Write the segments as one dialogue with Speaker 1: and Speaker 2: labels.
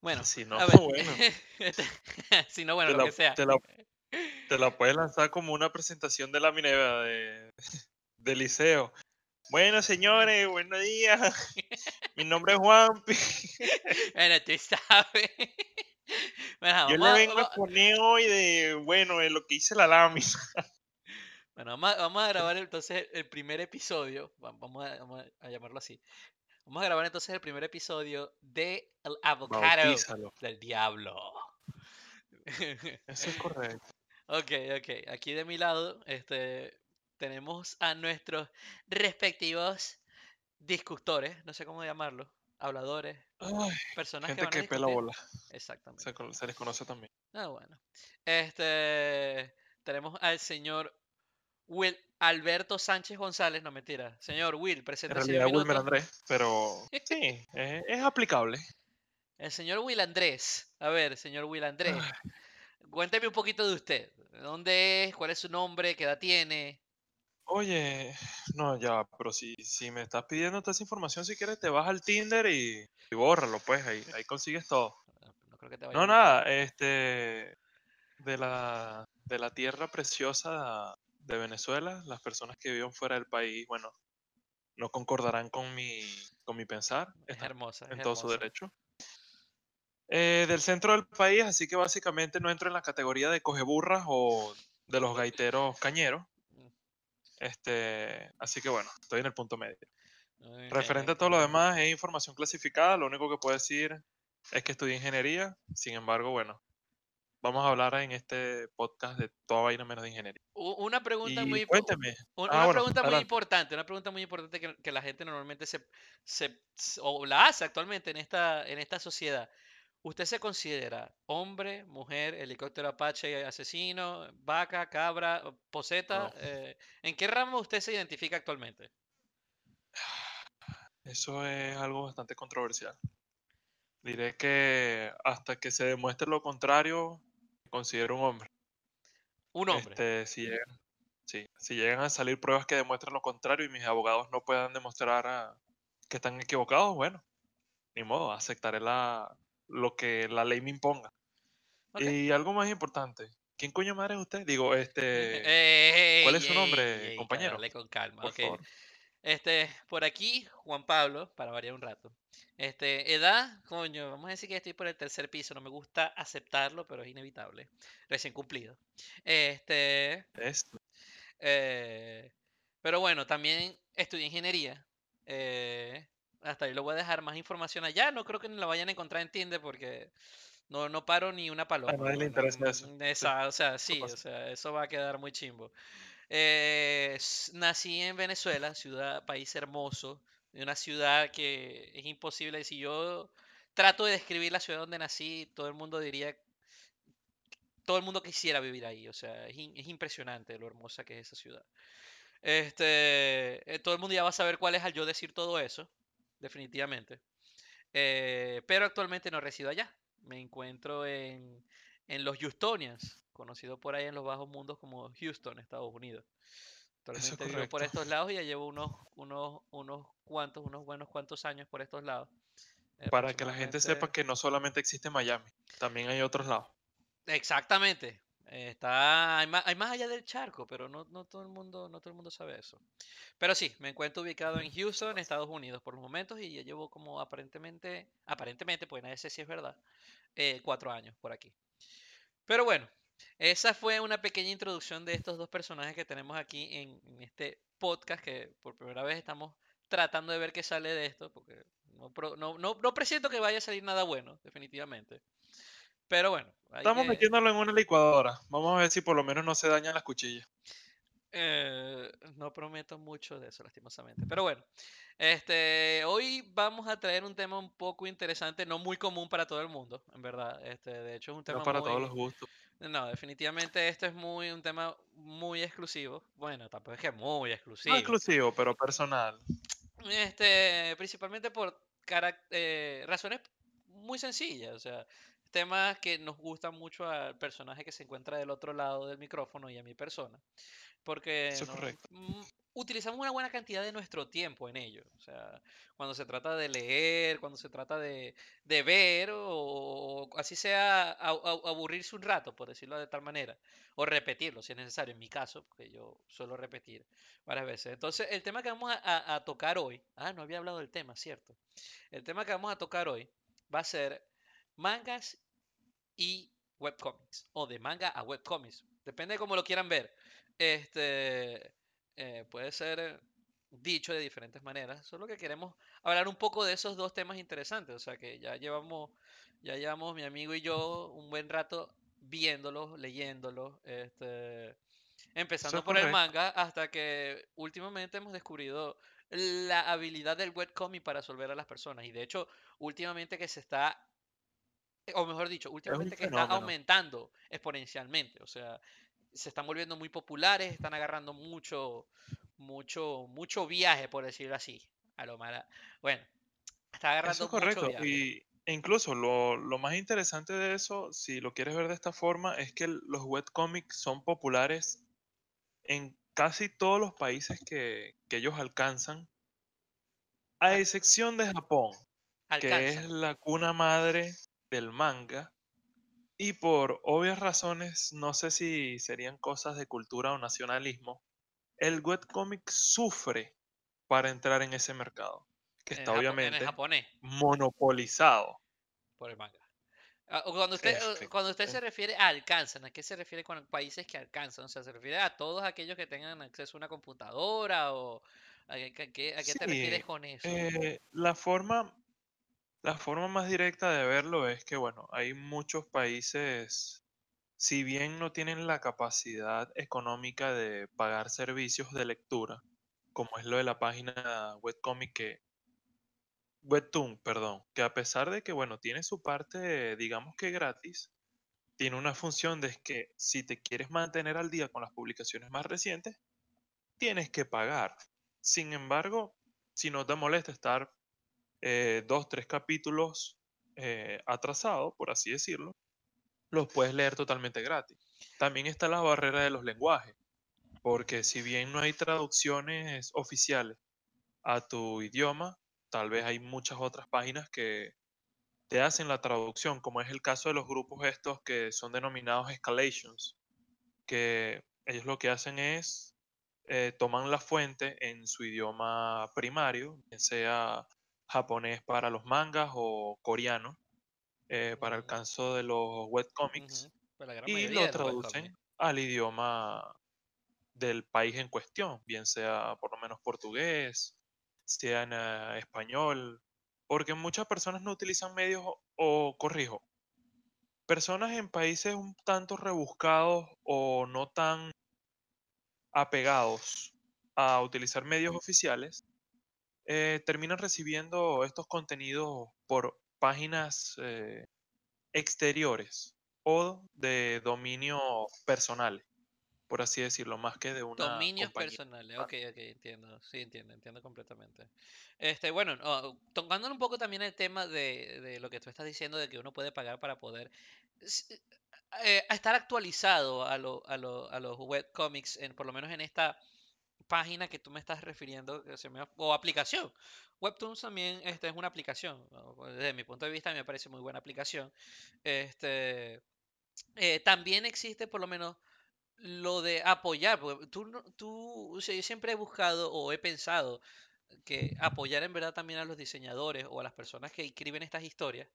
Speaker 1: Bueno,
Speaker 2: Si no,
Speaker 1: a ver.
Speaker 2: bueno,
Speaker 1: si no, bueno,
Speaker 2: te
Speaker 1: lo
Speaker 2: la,
Speaker 1: que sea.
Speaker 2: te la, te la puedes lanzar como una presentación de la Minerva de, de liceo. Bueno, señores, buenos días. Mi nombre es Juanpi.
Speaker 1: Bueno, tú sabes. Bueno,
Speaker 2: Yo le vengo a exponer hoy de, bueno, de lo que hice la lámina.
Speaker 1: bueno, vamos a- vamos a grabar entonces el primer episodio. va- Vamos a, vamos a llamarlo así. Vamos a grabar entonces el primer episodio de El Avocado
Speaker 2: Bautízalo.
Speaker 1: del Diablo.
Speaker 2: Eso es correcto.
Speaker 1: Ok, ok. Aquí de mi lado, este, tenemos a nuestros respectivos discutores, no sé cómo llamarlo, habladores,
Speaker 2: Ay,
Speaker 1: personas que
Speaker 2: gente
Speaker 1: van a
Speaker 2: que pela bola.
Speaker 1: Exactamente.
Speaker 2: Se, se les conoce también.
Speaker 1: Ah, bueno. Este, tenemos al señor Will Alberto Sánchez González, no mentira. Señor Will,
Speaker 2: En
Speaker 1: preséntese un
Speaker 2: realidad Wilmer. Andrés, pero sí, es, es aplicable.
Speaker 1: El señor Will Andrés. A ver, señor Will Andrés,
Speaker 2: Ay,
Speaker 1: cuénteme un poquito de usted. ¿De ¿Dónde es? ¿Cuál es su nombre? ¿Qué edad tiene?
Speaker 2: Oye, no, ya, pero si, si me estás pidiendo toda esa información, si quieres te vas al Tinder y, y bórralo, pues, ahí, ahí consigues todo.
Speaker 1: Ah, No creo que te vaya
Speaker 2: No, nada, este, de la, de la tierra preciosa de Venezuela, las personas que viven fuera del país, bueno, no concordarán con mi, con mi pensar,
Speaker 1: Es hermosa, es
Speaker 2: en todo su derecho. Eh, del centro del país, así que básicamente no entro en la categoría de cogeburras o de los gaiteros cañeros.
Speaker 1: Mm,
Speaker 2: Este, así que bueno, estoy en el punto medio.
Speaker 1: muy
Speaker 2: Referente a todo lo demás, es información clasificada. Lo único que puedo decir es que estudié ingeniería. Sin embargo, bueno, vamos a hablar en este podcast de toda vaina menos de ingeniería.
Speaker 1: Una pregunta
Speaker 2: Y
Speaker 1: muy,
Speaker 2: Ah,
Speaker 1: una
Speaker 2: bueno,
Speaker 1: pregunta muy
Speaker 2: adelante.
Speaker 1: importante, una pregunta muy importante que, que la gente normalmente se, se, o la hace actualmente en esta, en esta sociedad. ¿Usted se considera hombre, mujer, helicóptero Apache asesino, vaca, cabra, poseta?
Speaker 2: No,
Speaker 1: eh, ¿en qué ramo usted se identifica actualmente?
Speaker 2: eso es algo bastante controversial. Diré que hasta que se demuestre lo contrario, considero un hombre.
Speaker 1: Un hombre.
Speaker 2: Este, si llegan, sí, si llegan a salir pruebas que demuestren lo contrario y mis abogados no puedan demostrar ah, que están equivocados, bueno, ni modo, aceptaré la, lo que la ley me imponga. Y algo más importante, ¿quién coño madre es usted? Digo, este,
Speaker 1: Ey,
Speaker 2: ¿cuál es su nombre,
Speaker 1: ey,
Speaker 2: compañero?
Speaker 1: dale con calma.
Speaker 2: Por favor.
Speaker 1: Este, por aquí, Juan Pablo, para variar un rato. Este, edad, coño, vamos a decir que estoy por el tercer piso, no me gusta aceptarlo, pero es inevitable. Recién cumplido. Este,
Speaker 2: Es,
Speaker 1: eh, pero bueno, también estudié ingeniería. eh, hasta ahí lo voy a dejar más información allá. No creo que la vayan a encontrar en Tinder porque no, no paro ni una
Speaker 2: a
Speaker 1: paloma.
Speaker 2: nadie le interesa eso.
Speaker 1: esa- o sea, sí, o sea, eso va a quedar muy chimbo. Eh, nací en Venezuela, ciudad, país hermoso, de una ciudad que es imposible. Si yo trato de describir la ciudad donde nací, todo el mundo diría, todo el mundo quisiera vivir ahí. O sea, es impresionante lo hermosa que es esa ciudad. Este, eh, todo el mundo ya va a saber cuál es al yo decir todo eso, definitivamente. Eh, pero actualmente no resido allá. Me encuentro en, en los Houstonians, conocido por ahí en los bajos mundos como Houston, Estados Unidos. Actualmente vivo por estos lados y ya llevo unos, unos, unos cuantos, unos buenos cuantos años por estos lados.
Speaker 2: Para que la gente sepa que no solamente existe Miami, también hay otros lados.
Speaker 1: Exactamente. eh, Está, hay más, hay más allá del charco, pero no, no todo el mundo, no todo el mundo sabe eso. Pero sí, me encuentro ubicado en Houston, Estados Unidos, por los momentos, y ya llevo como aparentemente, aparentemente, pues nadie sé si es verdad, eh, cuatro años por aquí. Pero bueno, esa fue una pequeña introducción de estos dos personajes que tenemos aquí en, en este podcast, que por primera vez estamos tratando de ver qué sale de esto, porque no, no, no, no presiento que vaya a salir nada bueno, definitivamente. Pero bueno, hay
Speaker 2: Estamos
Speaker 1: que...
Speaker 2: metiéndolo en una licuadora. Vamos a ver si por lo menos no se dañan las cuchillas.
Speaker 1: Eh, no prometo mucho de eso, lastimosamente. Pero bueno, este, hoy vamos a traer un tema un poco interesante, no muy común para todo el mundo, en verdad. Este, de hecho, es un tema
Speaker 2: No para todos los gustos.
Speaker 1: No, definitivamente esto es muy un tema muy exclusivo. Bueno, tampoco es que muy
Speaker 2: No
Speaker 1: exclusivo.
Speaker 2: exclusivo, pero personal.
Speaker 1: Este, principalmente por eh, razones muy sencillas, o sea, temas que nos gustan mucho al personaje que se encuentra del otro lado del micrófono y a mi persona, porque
Speaker 2: Eso es
Speaker 1: nos-
Speaker 2: correcto.
Speaker 1: Utilizamos una buena cantidad de nuestro tiempo en ello, o sea, cuando se trata de leer, cuando se trata de, de ver o, así sea aburrirse un rato, por decirlo de tal manera, o repetirlo si es necesario, en mi caso, porque yo suelo repetir varias veces. Entonces, el tema que vamos a, tocar hoy, ah, no había hablado del tema, cierto. El tema que vamos a tocar hoy va a ser mangas y webcomics, o de manga a webcomics, depende de cómo lo quieran ver. Este, eh, puede ser dicho de diferentes maneras, solo que queremos hablar un poco de esos dos temas interesantes, o sea que ya llevamos, ya llevamos mi amigo y yo un buen rato viéndolos, leyéndolos, este, empezando por el manga hasta que últimamente hemos descubierto la habilidad del webcomic para resolver a las personas. Y de hecho últimamente que se está o mejor dicho, últimamente que está aumentando exponencialmente, o sea, se están volviendo muy populares, están agarrando mucho, mucho, mucho viaje, por decirlo así. A lo mala. Bueno, está agarrando
Speaker 2: eso correcto. Y e incluso lo, lo, más interesante de eso, si lo quieres ver de esta forma, es que los webcomics son populares en casi todos los países que, que ellos alcanzan, a excepción de Japón, que es la cuna madre del manga. Y por obvias razones, no sé si serían cosas de cultura o nacionalismo, el webcomic sufre para entrar en ese mercado, que está obviamente monopolizado
Speaker 1: por el manga. Ah, cuando usted, cuando usted se refiere a alcanzan, ¿a qué se refiere con países que alcanzan? O sea, ¿se refiere a todos aquellos que tengan acceso a una computadora o a qué, a qué, te refieres con eso?
Speaker 2: Eh, la forma la forma más directa de verlo es que, bueno, hay muchos países, si bien no tienen la capacidad económica de pagar servicios de lectura, como es lo de la página webcomic que Webtoon, perdón, que a pesar de que, bueno, tiene su parte, digamos que gratis, tiene una función de que si te quieres mantener al día con las publicaciones más recientes, tienes que pagar. Sin embargo, si no te molesta estar eh, dos, tres capítulos eh, atrasados, por así decirlo, los puedes leer totalmente gratis. También está la barrera de los lenguajes, porque si bien no hay traducciones oficiales a tu idioma, tal vez hay muchas otras páginas que te hacen la traducción, como es el caso de los grupos estos que son denominados escalations, que ellos lo que hacen es eh, toman la fuente en su idioma primario, sea japonés para los mangas o coreano eh, para el caso de los webcomics pues y lo traducen al idioma del país en cuestión, bien sea por lo menos portugués, sea en eh, español, porque muchas personas no utilizan medios o, corrijo, personas en países un tanto rebuscados o no tan apegados a utilizar medios oficiales, eh, terminan recibiendo estos contenidos por páginas eh, exteriores o de dominio personal, por así decirlo, más que de una
Speaker 1: Dominios personales, ok, ok, entiendo, sí, entiendo, entiendo completamente. Este, bueno, tocando un poco también el tema de, de, lo que tú estás diciendo, de que uno puede pagar para poder eh, estar actualizado a, lo, a, lo, a los webcomics, en, por lo menos en esta página que tú me estás refiriendo, o aplicación. Webtoons también este, es una aplicación. Desde mi punto de vista me parece muy buena aplicación. Este, eh, también existe por lo menos lo de apoyar. Tú, tú, yo siempre he buscado o he pensado que apoyar en verdad también a los diseñadores o a las personas que escriben estas historias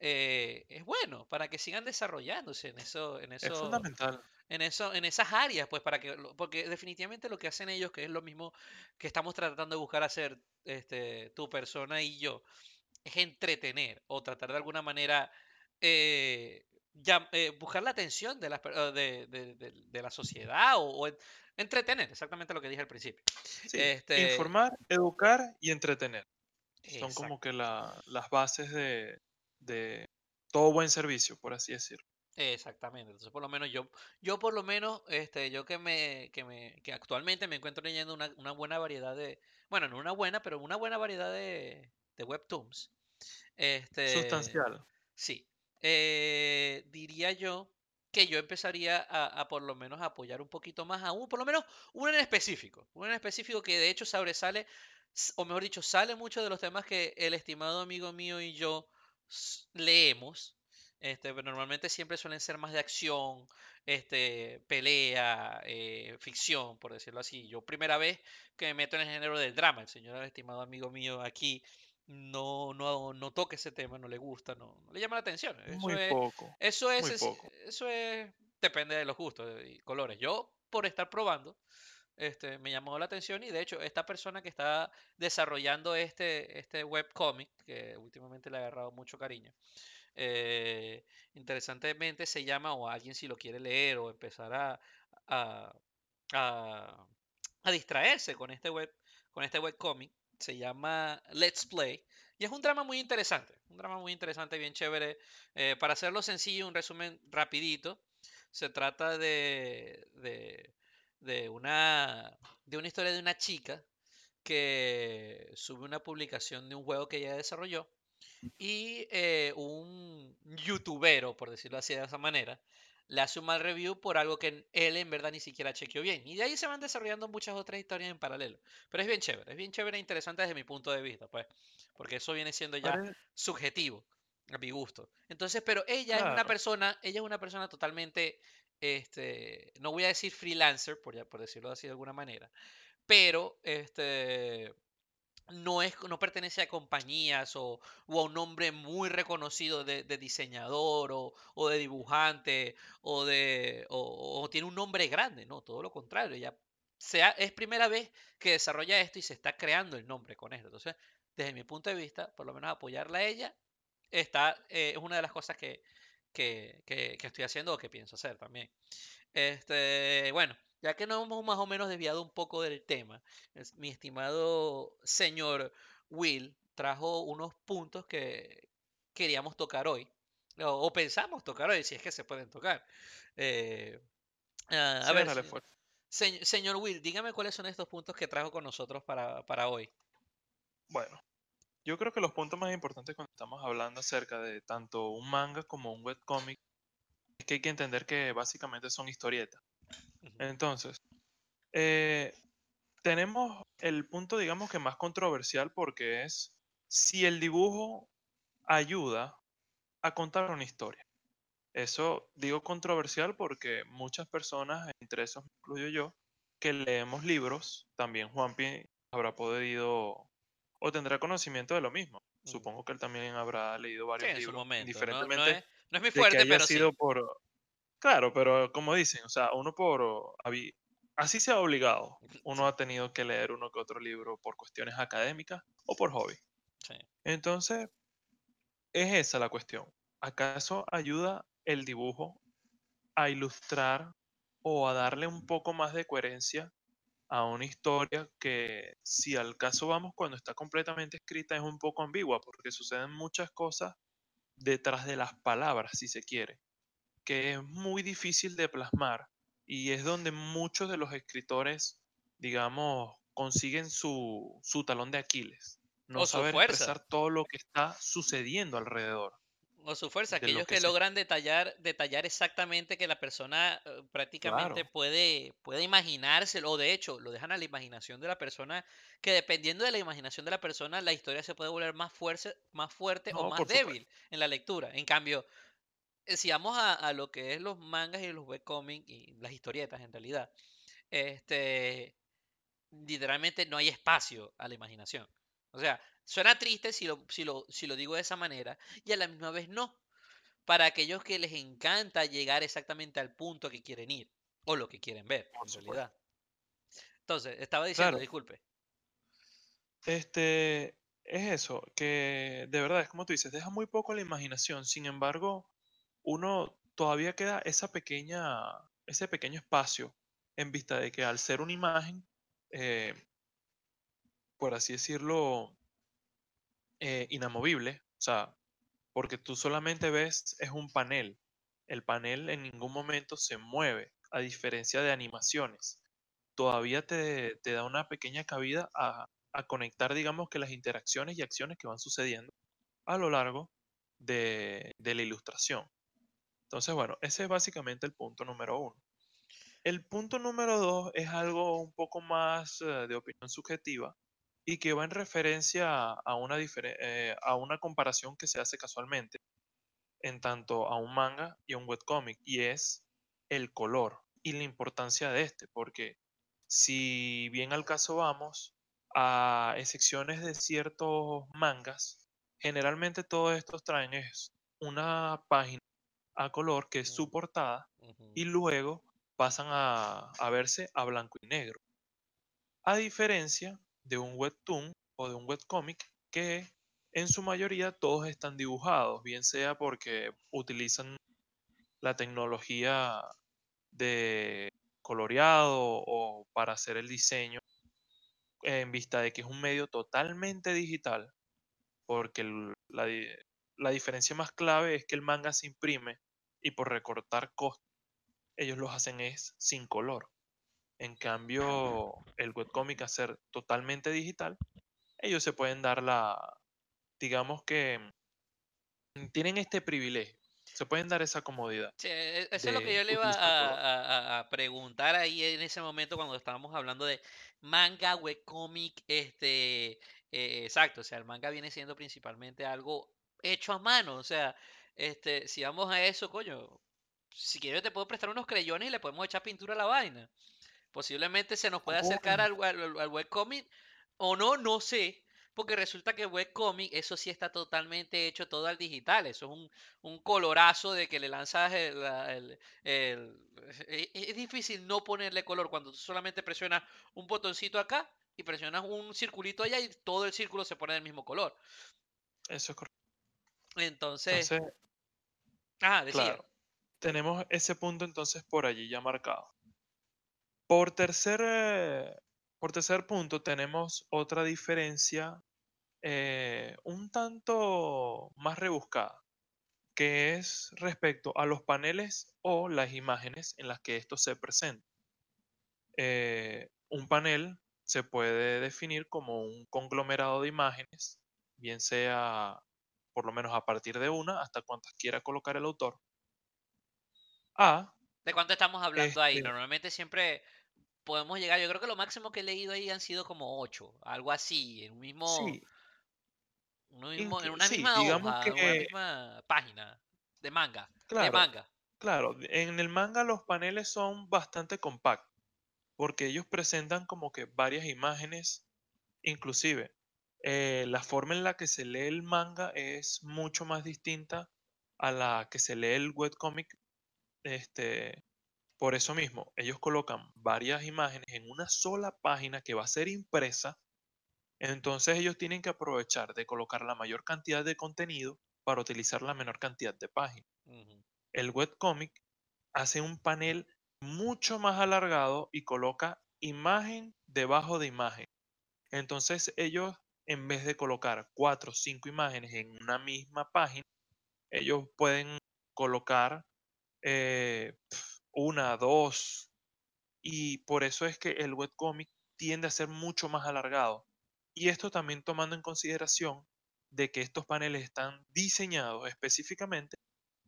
Speaker 1: eh, es bueno para que sigan desarrollándose en eso, en eso,
Speaker 2: es fundamental.
Speaker 1: En eso, en esas áreas, pues para que, porque definitivamente lo que hacen ellos, que es lo mismo que estamos tratando de buscar hacer, este, tu persona y yo, es entretener o tratar de alguna manera eh, ya, eh, buscar la atención de la, de, de, la sociedad o, entretener, exactamente lo que dije al principio.
Speaker 2: este... Informar, educar y entretener. Son como que la, las bases de, de todo buen servicio, por así decirlo.
Speaker 1: Exactamente. Entonces, por lo menos yo, yo por lo menos, este, yo que me, que me, que actualmente me encuentro leyendo una, una buena variedad de, bueno, no una buena, pero una buena variedad de, de webtoons. Este,
Speaker 2: Sustancial.
Speaker 1: Sí. Eh, diría yo que yo empezaría a, a, por lo menos apoyar un poquito más a uno, por lo menos uno en específico, uno en específico que de hecho sobresale, o mejor dicho, sale mucho de los temas que el estimado amigo mío y yo leemos, Este, pero normalmente siempre suelen ser más de acción, este, pelea, eh, ficción, por decirlo así. Yo primera vez que me meto en el género del drama, el señor estimado amigo mío aquí no, no, no toca ese tema, no le gusta, no, le llama la atención. Eso
Speaker 2: Muy
Speaker 1: es,
Speaker 2: poco.
Speaker 1: eso es,
Speaker 2: Muy
Speaker 1: es-
Speaker 2: poco.
Speaker 1: eso es, depende de los gustos y colores. Yo, por estar probando, este, me llamó la atención y de hecho esta persona que está desarrollando este, este webcomic, que últimamente le ha agarrado mucho cariño, eh, interesantemente se llama, o alguien si lo quiere leer o empezar a, a, distraerse con este web, con este webcomic, se llama Let's Play. Y es un drama muy interesante, un drama muy interesante, bien chévere. Eh, para hacerlo sencillo, un resumen rapidito, se trata de, de, de una, de una historia de una chica que sube una publicación de un juego que ella desarrolló y eh, un youtubero, por decirlo así de esa manera, le hace un mal review por algo que él en verdad ni siquiera chequeó bien. Y de ahí se van desarrollando muchas otras historias en paralelo. Pero es bien chévere, es bien chévere e interesante desde mi punto de vista, pues. Porque eso viene siendo ya subjetivo, a mi gusto. Entonces, pero ella es una persona, ella es una persona totalmente, este, no voy a decir freelancer, por, por decirlo así de alguna manera, pero este no es, no pertenece a compañías o, o a un nombre muy reconocido de, de diseñador o, o de dibujante o de o, tiene un nombre grande, no, todo lo contrario, ella sea, es primera vez que desarrolla esto y se está creando el nombre con esto. Entonces, desde mi punto de vista, por lo menos apoyarla a ella está, eh, es una de las cosas que, que, que- que estoy haciendo o que pienso hacer también. Este, bueno, ya que nos hemos más o menos desviado un poco del tema, es- mi estimado señor Will trajo unos puntos que queríamos tocar hoy, o, o pensamos tocar hoy, si es que se pueden tocar. Eh, ah, a
Speaker 2: Sí,
Speaker 1: ver,
Speaker 2: dale,
Speaker 1: se- señor Will, dígame cuáles son estos puntos que trajo con nosotros para, para hoy.
Speaker 2: Bueno, yo creo que los puntos más importantes cuando estamos hablando acerca de tanto un manga como un webcomic es que hay que entender que básicamente son historietas. Entonces, eh, tenemos el punto, digamos que más controversial porque es si el dibujo ayuda a contar una historia. Eso digo controversial porque muchas personas, entre esos me incluyo yo, que leemos libros, también Juanpi habrá podido o tendrá conocimiento de lo mismo. Supongo que él también habrá leído
Speaker 1: Sí,
Speaker 2: varios
Speaker 1: en su
Speaker 2: libros,
Speaker 1: momento. No, es, no es mi
Speaker 2: de que
Speaker 1: fuerte,
Speaker 2: haya
Speaker 1: pero sí.
Speaker 2: por... Claro, pero como dicen, o sea, uno por... Así sea obligado, uno ha tenido que leer uno que otro libro por cuestiones académicas o por hobby.
Speaker 1: Sí.
Speaker 2: Entonces, es esa la cuestión. ¿Acaso ayuda el dibujo a ilustrar o a darle un poco más de coherencia a una historia que, si al caso vamos, cuando está completamente escrita es un poco ambigua, porque suceden muchas cosas detrás de las palabras, si se quiere, que es muy difícil de plasmar y es donde muchos de los escritores, digamos, consiguen su, su talón de Aquiles. No
Speaker 1: O
Speaker 2: saber
Speaker 1: fuerza.
Speaker 2: expresar todo lo que está sucediendo alrededor.
Speaker 1: O su fuerza,
Speaker 2: lo
Speaker 1: aquellos
Speaker 2: que
Speaker 1: logran detallar, detallar exactamente que la persona eh, prácticamente
Speaker 2: Claro.
Speaker 1: puede, puede imaginárselo, o de hecho lo dejan a la imaginación de la persona, que dependiendo de la imaginación de la persona, la historia se puede volver más fuerte, más fuerte o más
Speaker 2: supuesto.
Speaker 1: débil en la lectura. En cambio, si vamos a, a lo que es los mangas y los webcomics y las historietas en realidad, este, literalmente no hay espacio a la imaginación. O sea, suena triste si lo, si lo, si lo digo de esa manera y a la misma vez no. Para aquellos que les encanta llegar exactamente al punto que quieren ir o lo que quieren ver, en realidad. Entonces, estaba diciendo,
Speaker 2: Claro.
Speaker 1: disculpe.
Speaker 2: Este, es eso, que de verdad, es como tú dices, deja muy poco la imaginación. Sin embargo, uno todavía queda esa pequeña, ese pequeño espacio en vista de que al ser una imagen, eh, por así decirlo, eh, inamovible, o sea, porque tú solamente ves, es un panel. El panel en ningún momento se mueve, a diferencia de animaciones. Todavía te, da una pequeña cabida a, conectar, digamos, que las interacciones y acciones que van sucediendo a lo largo de la ilustración. Entonces, bueno, ese es básicamente el punto número uno. El punto número dos es algo un poco más eh, de opinión subjetiva y que va en referencia a una, eh, a una comparación que se hace casualmente. en tanto a un manga y a un webcomic, y es el color y la importancia de este, porque si bien al caso vamos, a excepciones de ciertos mangas, generalmente todos estos traen una página a color que es su portada y luego pasan a, a verse a blanco y negro. A diferencia de un webtoon o de un webcomic que en su mayoría todos están dibujados, bien sea porque utilizan la tecnología de coloreado o para hacer el diseño en vista de que es un medio totalmente digital, porque la, la diferencia más clave es que el manga se imprime y por recortar costos, ellos los hacen es sin color. En cambio, el webcomic a ser totalmente digital, ellos se pueden dar la, digamos que tienen este privilegio, se pueden dar esa comodidad.
Speaker 1: Sí, e, eso es lo que yo le iba a, preguntar ahí en ese momento cuando estábamos hablando de manga, webcomic, este, eh, exacto, o sea, el manga viene siendo principalmente algo hecho a mano, o sea, este, si vamos a eso, coño, si quieres te puedo prestar unos creyones y le podemos echar pintura a la vaina. Posiblemente se nos puede acercar al, al, webcomic o no, no sé. Porque resulta que webcomic, eso sí está totalmente hecho todo al digital. Eso es un, un colorazo de que le lanzas el, e, e, Es difícil no ponerle color cuando tú solamente presionas un botoncito acá y presionas un circulito allá y todo el círculo se pone del mismo color.
Speaker 2: Eso es correcto.
Speaker 1: Entonces... ah, decía.
Speaker 2: tenemos ese punto entonces por allí ya marcado. Por tercer, eh, por tercer punto tenemos otra diferencia eh, un tanto más rebuscada, que es respecto a los paneles o las imágenes en las que esto se presenta. Eh, un panel se puede definir como un conglomerado de imágenes, bien sea por lo menos a partir de una hasta cuantas quiera colocar el autor. A.
Speaker 1: ¿De cuánto estamos hablando ahí? Este Normalmente siempre podemos llegar, yo creo que lo máximo que he leído ahí han sido como ocho, algo así, en un mismo... Sí. mismo, en una misma hoja, que... una misma página de manga.
Speaker 2: Claro,
Speaker 1: de manga.
Speaker 2: Claro, en el manga los paneles son bastante compactos, porque ellos presentan como que varias imágenes, inclusive eh, la forma en la que se lee el manga es mucho más distinta a la que se lee el webcomic. Este, por eso mismo, ellos colocan varias imágenes en una sola página que va a ser impresa. Entonces ellos tienen que aprovechar de colocar la mayor cantidad de contenido para utilizar la menor cantidad de páginas. El webcomic hace un panel mucho más alargado y coloca imagen debajo de imagen. Entonces ellos en vez de colocar cuatro o cinco imágenes en una misma página, ellos pueden colocar eh, una, dos, y por eso es que el webcomic tiende a ser mucho más alargado. Y esto también tomando en consideración de que estos paneles están diseñados específicamente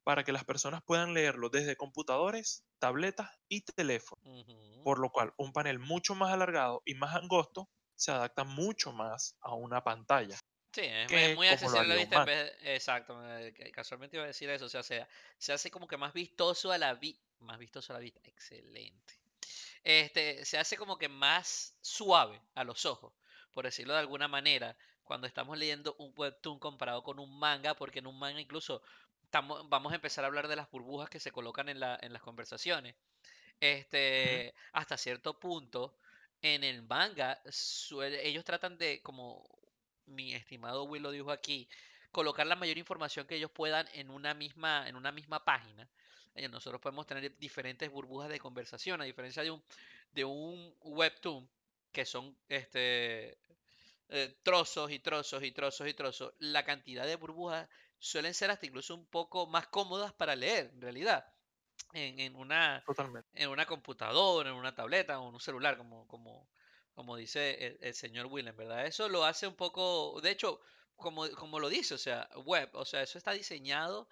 Speaker 2: para que las personas puedan leerlo desde computadores, tabletas y teléfonos. Por lo cual, un panel mucho más alargado y más angosto se adapta mucho más a una pantalla.
Speaker 1: Sí, es muy accesible a la vista. exacto, casualmente iba a decir eso. O sea, se, se hace como que más vistoso a la vista. Más vistoso a la vista. Excelente. Este, se hace como que más suave a los ojos, por decirlo de alguna manera, cuando estamos leyendo un webtoon comparado con un manga, porque en un manga incluso estamos, vamos a empezar a hablar de las burbujas que se colocan en, la, en las conversaciones. Este, hasta cierto punto, en el manga, ellos tratan de, como mi estimado Will lo dijo aquí, colocar la mayor información que ellos puedan en una misma, en una misma página. Eh, nosotros podemos tener diferentes burbujas de conversación, a diferencia de un, de un webtoon, que son este, eh, trozos y trozos y trozos y trozos. La cantidad de burbujas suelen ser hasta incluso un poco más cómodas para leer, en realidad en, una, en una computadora, en una tableta o en un celular, como, como, como dice el, señor Willem, ¿verdad? Eso lo hace un poco, de hecho, como, como lo dice, o sea, web, o sea, eso está diseñado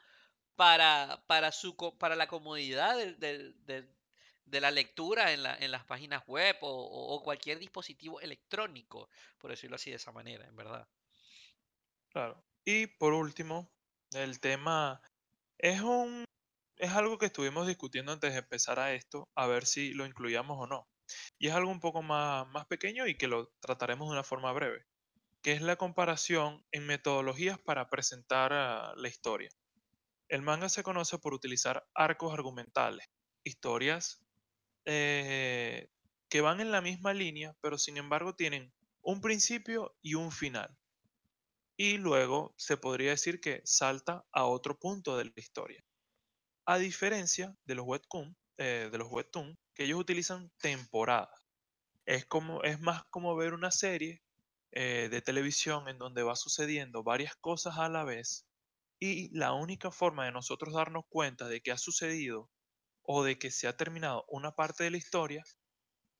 Speaker 1: para, para, su, para la comodidad de la lectura en, la, en las páginas web o, o, cualquier dispositivo electrónico, por decirlo así de esa manera, en verdad.
Speaker 2: Claro. Y por último, el tema Es un es algo que estuvimos discutiendo antes de empezar a esto, a ver si lo incluíamos o no. Y es algo un poco más, más pequeño y que lo trataremos de una forma breve, que es la comparación en metodologías para presentar ah, la historia. El manga se conoce por utilizar arcos argumentales, historias eh, que van en la misma línea, pero sin embargo tienen un principio y un final. Y luego se podría decir que salta a otro punto de la historia. A diferencia de los webtoon, eh, de los webtoon, que ellos utilizan temporadas. Es, como, es más como ver una serie eh, de televisión en donde va sucediendo varias cosas a la vez y la única forma de nosotros darnos cuenta de que ha sucedido o de que se ha terminado una parte de la historia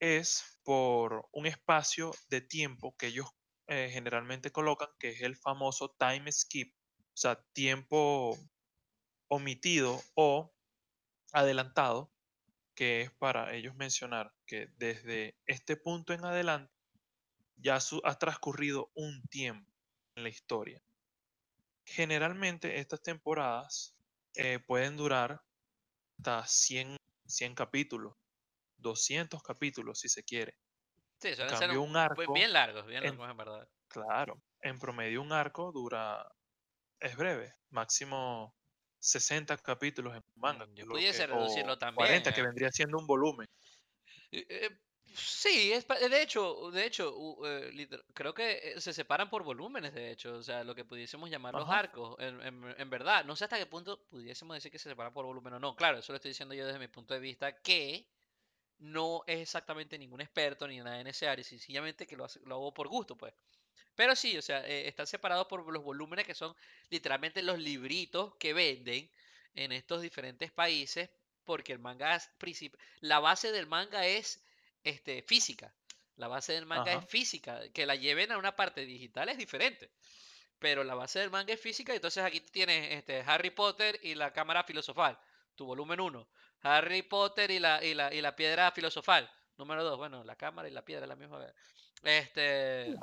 Speaker 2: es por un espacio de tiempo que ellos eh, generalmente colocan, que es el famoso time skip, o sea, tiempo omitido o adelantado, que es para ellos mencionar que desde este punto en adelante ya ha transcurrido un tiempo en la historia. Generalmente estas temporadas eh, pueden durar hasta 100, 100 capítulos, 200 capítulos si se quiere.
Speaker 1: Sí, suelen ser un, arco, bien largos, bien largos en, verdad.
Speaker 2: Claro, en promedio un arco dura, es breve, máximo 60 capítulos en manga.
Speaker 1: Mm, yo pudiese reducirlo también.
Speaker 2: 40, que vendría siendo un volumen.
Speaker 1: Eh, eh, Sí, es, de hecho, de hecho, eh, creo que eh, se separan por volúmenes, de hecho, o sea, lo que pudiésemos llamar los arcos, en, verdad, no sé hasta qué punto pudiésemos decir que se separan por volumen o no, claro, eso lo estoy diciendo yo desde mi punto de vista, que no es exactamente ningún experto ni nada en ese área, sencillamente que lo, lo hago por gusto, pues. Pero sí, o sea, eh, están separados por los volúmenes que son literalmente los libritos que venden en estos diferentes países, porque el manga es la base del manga es este, física. La base del manga es física. Que la lleven a una parte digital es diferente. Pero la base del manga es física. Entonces aquí tienes este, Harry Potter y la cámara filosofal. Tu volumen 1. Harry Potter y la, y la, y la piedra filosofal. Número 2. Bueno, la cámara y la piedra la misma vez. Este.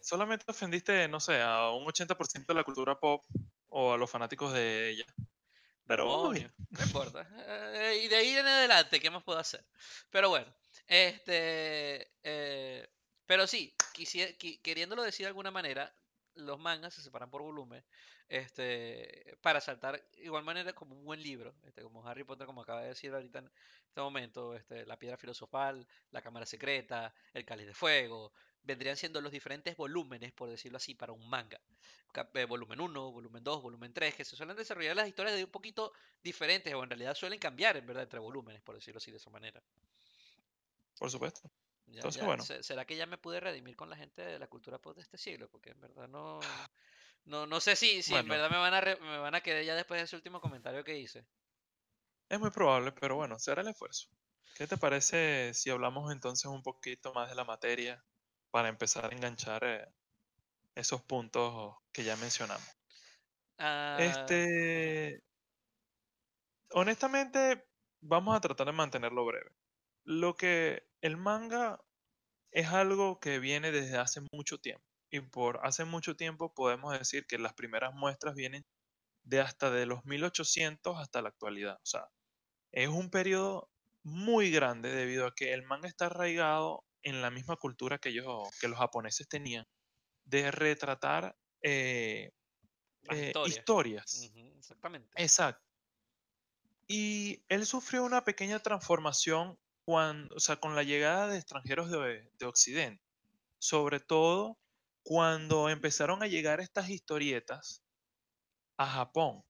Speaker 2: Solamente ofendiste, no sé, a un 80% de la cultura pop o a los fanáticos de ella. Pero
Speaker 1: no, no importa. Eh, y de ahí en adelante, ¿qué más puedo hacer? Pero bueno, este, eh, pero sí, queriéndolo decir de alguna manera, los mangas se separan por volumen, este, para saltar igual manera como un buen libro, este, como Harry Potter, como acaba de decir ahorita en este momento, este, la piedra filosofal, la cámara secreta, el cáliz de fuego, vendrían siendo los diferentes volúmenes, por decirlo así, para un manga. Eh, volumen 1, volumen 2, volumen 3, que se suelen desarrollar las historias de un poquito diferentes, o en realidad suelen cambiar, en verdad, entre volúmenes, por decirlo así, de esa manera.
Speaker 2: Por supuesto. Entonces, bueno.
Speaker 1: ¿Será que ya me pude redimir con la gente de la cultura pop de este siglo? Porque en verdad no. No, no sé si, si en verdad me van, a me van a quedar ya después de ese último comentario que hice.
Speaker 2: Es muy probable, pero bueno, será el esfuerzo. ¿Qué te parece si hablamos entonces un poquito más de la materia para empezar a enganchar eh, esos puntos que ya mencionamos?
Speaker 1: Ah.
Speaker 2: Este. Honestamente, vamos a tratar de mantenerlo breve. Lo que el manga es algo que viene desde hace mucho tiempo. Y por hace mucho tiempo podemos decir que las primeras muestras vienen de hasta de los 1800 hasta la actualidad. O sea, es un periodo muy grande debido a que el manga está arraigado en la misma cultura que, ellos, que los japoneses tenían de retratar eh, eh, historias.
Speaker 1: exactamente.
Speaker 2: Exacto. Y él sufrió una pequeña transformación o sea, con la llegada de extranjeros de, de Occidente, sobre todo cuando empezaron a llegar estas historietas a Japón,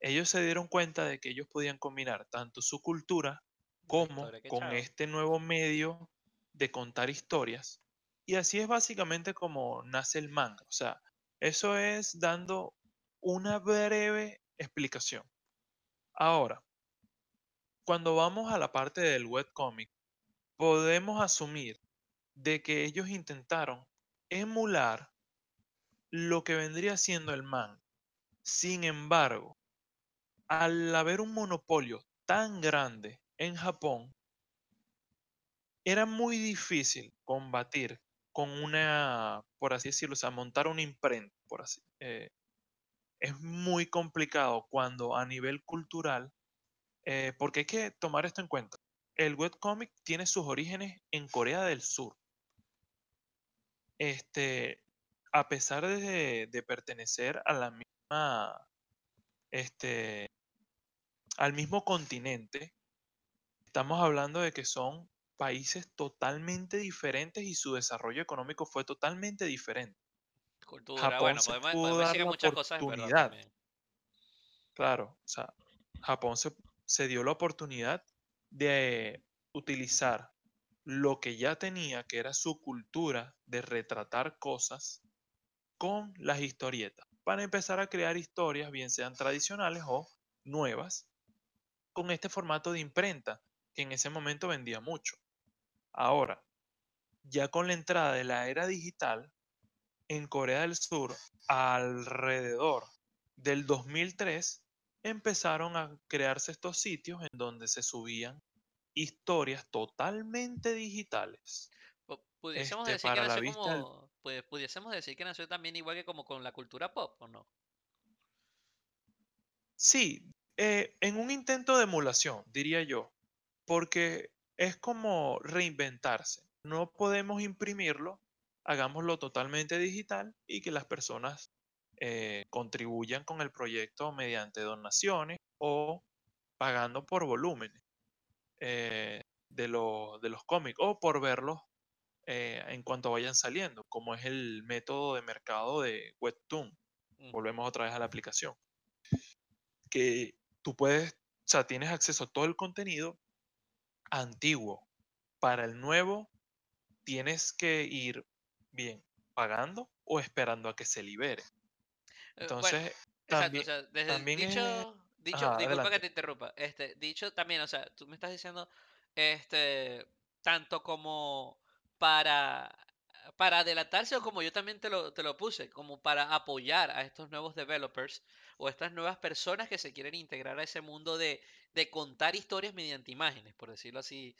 Speaker 2: ellos se dieron cuenta de que ellos podían combinar tanto su cultura como con este nuevo medio de contar historias. Y así es básicamente como nace el manga. O sea, eso es dando una breve explicación. Ahora, cuando vamos a la parte del webcomic, podemos asumir de que ellos intentaron emular lo que vendría siendo el manga. Sin embargo, al haber un monopolio tan grande en Japón, era muy difícil combatir con una, por así decirlo, o sea, montar una imprenta, por así, eh, es muy complicado cuando a nivel cultural, eh, porque hay que tomar esto en cuenta. El webcomic tiene sus orígenes en Corea del Sur. Este, a pesar de, de pertenecer a la misma, este, al mismo continente, estamos hablando de que son países totalmente diferentes y su desarrollo económico fue totalmente diferente.
Speaker 1: Cultura,
Speaker 2: Japón
Speaker 1: bueno,
Speaker 2: se
Speaker 1: podemos,
Speaker 2: pudo
Speaker 1: podemos
Speaker 2: dar
Speaker 1: decir
Speaker 2: la
Speaker 1: muchas cosas
Speaker 2: oportunidad,
Speaker 1: también.
Speaker 2: claro, o sea, Japón se, se dio la oportunidad de utilizar lo que ya tenía, que era su cultura de retratar cosas, con las historietas, para empezar a crear historias, bien sean tradicionales o nuevas, con este formato de imprenta, que en ese momento vendía mucho. Ahora, ya con la entrada de la era digital, en Corea del Sur, alrededor del 2003, empezaron a crearse estos sitios en donde se subían historias totalmente digitales.
Speaker 1: Pu- Pudiésemos
Speaker 2: Este,
Speaker 1: decir que nació
Speaker 2: del...
Speaker 1: como, pues, pudiésemos decir que nació también igual que como con la cultura pop, ¿o no?
Speaker 2: Sí, eh, en un intento de emulación, diría yo, porque es como reinventarse. No podemos imprimirlo, hagámoslo totalmente digital y que las personas eh, contribuyan con el proyecto mediante donaciones o pagando por volúmenes eh, de, los- de los cómics o por verlos eh, en cuanto vayan saliendo, como es el método de mercado de Webtoon. Volvemos otra vez a la aplicación. Que tú puedes, o sea, tienes acceso a todo el contenido antiguo. Para el nuevo, tienes que ir bien pagando o esperando a que se libere.
Speaker 1: Eh, bueno,
Speaker 2: Entonces,
Speaker 1: exacto, o
Speaker 2: también,
Speaker 1: sea, desde
Speaker 2: también es...
Speaker 1: dicho,
Speaker 2: Ajá,
Speaker 1: disculpa que te interrumpa, este, dicho también, o sea, tú me estás diciendo, este, tanto como para, para adelantarse o como yo también te lo, te lo puse, como para apoyar a estos nuevos developers o estas nuevas personas que se quieren integrar a ese mundo de, de contar historias mediante imágenes, por decirlo así,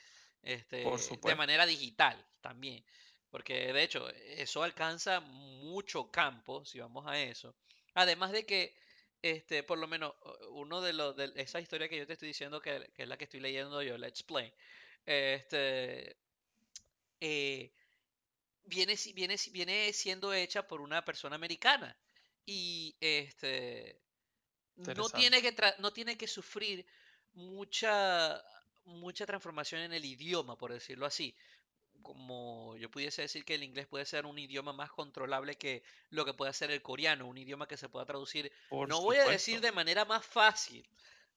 Speaker 2: Por
Speaker 1: este, de manera digital también. Porque de hecho, eso alcanza mucho campo, si vamos a eso. Además de que, este, por lo menos, o- uno de los de esa historia que yo te estoy diciendo, que, que es la que estoy leyendo yo, Let's Play, este, eh, viene, viene, viene siendo hecha por una persona americana. Y este, no tiene que, no tiene que sufrir mucha, mucha transformación en el idioma, por decirlo así. Como yo pudiese decir que el inglés puede ser un idioma más controlable que lo que puede ser el coreano, un idioma que se pueda traducir,
Speaker 2: Por
Speaker 1: no voy a decir de manera más fácil,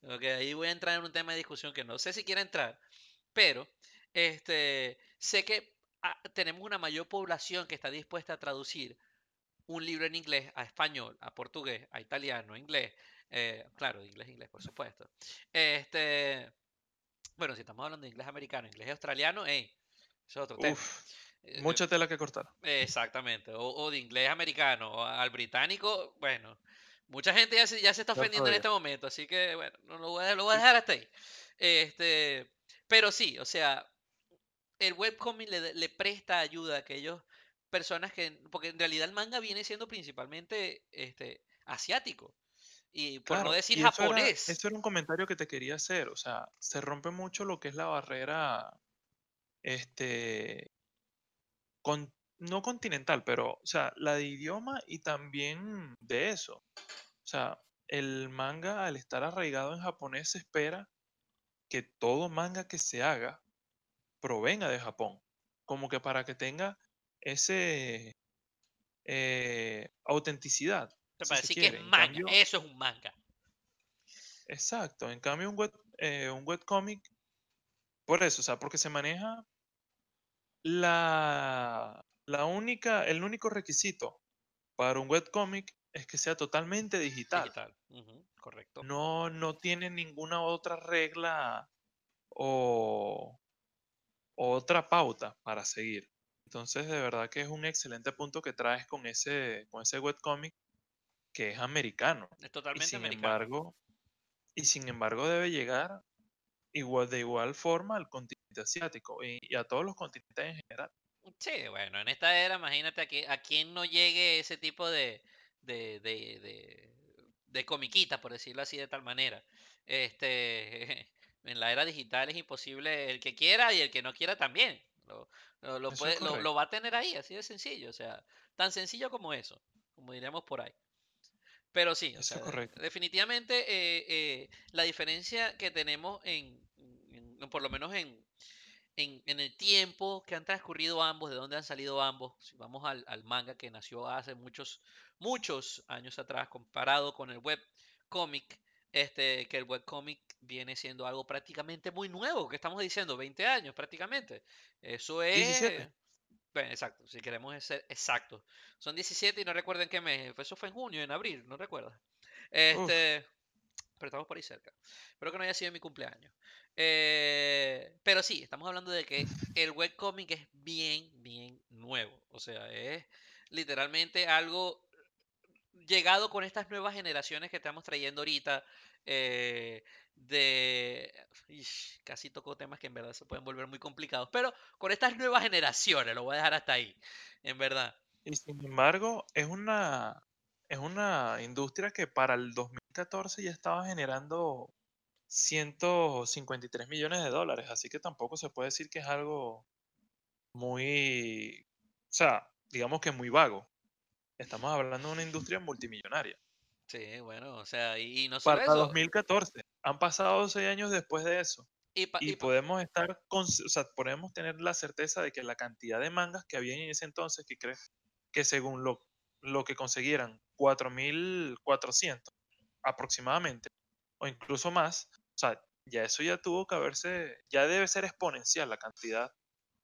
Speaker 1: ok, ahí voy a entrar en un tema de discusión que no sé si quiere entrar, pero este, sé que ah, tenemos una mayor población que está dispuesta a traducir un libro en inglés a español, a portugués, a italiano, a inglés, eh, claro, inglés inglés, por supuesto. Este, bueno, si estamos hablando de inglés americano, inglés australiano, hey, es otro tema.
Speaker 2: Uf,
Speaker 1: Eh,
Speaker 2: mucha tela que cortar.
Speaker 1: Exactamente, o, o de inglés americano o al británico, bueno, mucha gente ya se, ya se está ofendiendo en este momento, así que bueno, no lo voy a, lo voy a dejar hasta ahí. Este, pero sí, o sea, el webcomic le, le presta ayuda a aquellos personas que, porque en realidad el manga viene siendo principalmente este, asiático, y por no decir
Speaker 2: eso era,
Speaker 1: japonés.
Speaker 2: eso era un comentario que te quería hacer. O sea, se rompe mucho lo que es la barrera, este, con, no continental, pero, o sea, la de idioma y también de eso. O sea, el manga, al estar arraigado en japonés, se espera que todo manga que se haga provenga de Japón. Como que para que tenga ese eh, autenticidad,
Speaker 1: Para
Speaker 2: si se
Speaker 1: decir que es manga,
Speaker 2: cambio,
Speaker 1: eso es un manga.
Speaker 2: exacto. En cambio, un web, eh, un webcomic, por eso, o sea, porque se maneja la, la única, el único requisito para un webcomic es que sea totalmente digital.
Speaker 1: Correcto.
Speaker 2: No, no tiene ninguna otra regla o otra pauta para seguir. Entonces, de verdad que es un excelente punto que traes con ese, con ese webcomic que es americano.
Speaker 1: Es
Speaker 2: Y
Speaker 1: totalmente
Speaker 2: sin
Speaker 1: americano.
Speaker 2: embargo, y sin embargo debe llegar igual de igual forma al continente asiático y, y a todos los continentes en general.
Speaker 1: Sí, bueno, en esta era, imagínate a, que, a quién no llegue ese tipo de, de, de, de de comiquita, por decirlo así de tal manera. Este, en la era digital es imposible el que quiera y el que no quiera también. Lo, lo, puede, va a tener ahí, así de sencillo. O sea, tan sencillo como eso, como diríamos por ahí. Pero sí, o
Speaker 2: Eso
Speaker 1: sea,
Speaker 2: es correcto.
Speaker 1: definitivamente eh, eh, la diferencia que tenemos en, por lo menos en, en, en el tiempo que han transcurrido ambos, de dónde han salido ambos, si vamos al, al manga que nació hace muchos, muchos años atrás, comparado con el web cómic, este, que el web cómic viene siendo algo prácticamente muy nuevo, que estamos diciendo, 20 años prácticamente. Eso es,
Speaker 2: 17.
Speaker 1: Bueno, exacto, si queremos ser exactos. Son 17 y no recuerdo en qué mes, eso fue en junio, en abril, no recuerdo.
Speaker 2: Uf,
Speaker 1: Este, pero estamos por ahí cerca. Espero que no haya sido mi cumpleaños. Eh, pero sí, estamos hablando de que el webcomic es bien, bien nuevo. O sea, es literalmente algo llegado con estas nuevas generaciones que estamos trayendo ahorita. Eh, de. Ish, casi tocó temas que en verdad se pueden volver muy complicados. Pero con estas nuevas generaciones, lo voy a dejar hasta ahí. En verdad.
Speaker 2: Y sin embargo, es una, es una industria que para el 2014 ya estaba generando 153 millones de dólares, así que tampoco se puede decir que es algo muy, o sea, digamos que muy vago. Estamos hablando de una industria multimillonaria.
Speaker 1: Sí, bueno, o sea, y, y no solo
Speaker 2: Para
Speaker 1: eso.
Speaker 2: 2014, han pasado seis años después de eso.
Speaker 1: Y,
Speaker 2: podemos estar, con, o sea, podemos tener la certeza de que la cantidad de mangas que había en ese entonces, que crees que según lo, lo que consiguieran, 4.400 aproximadamente, o incluso más, o sea, ya eso ya tuvo que haberse, ya debe ser exponencial la cantidad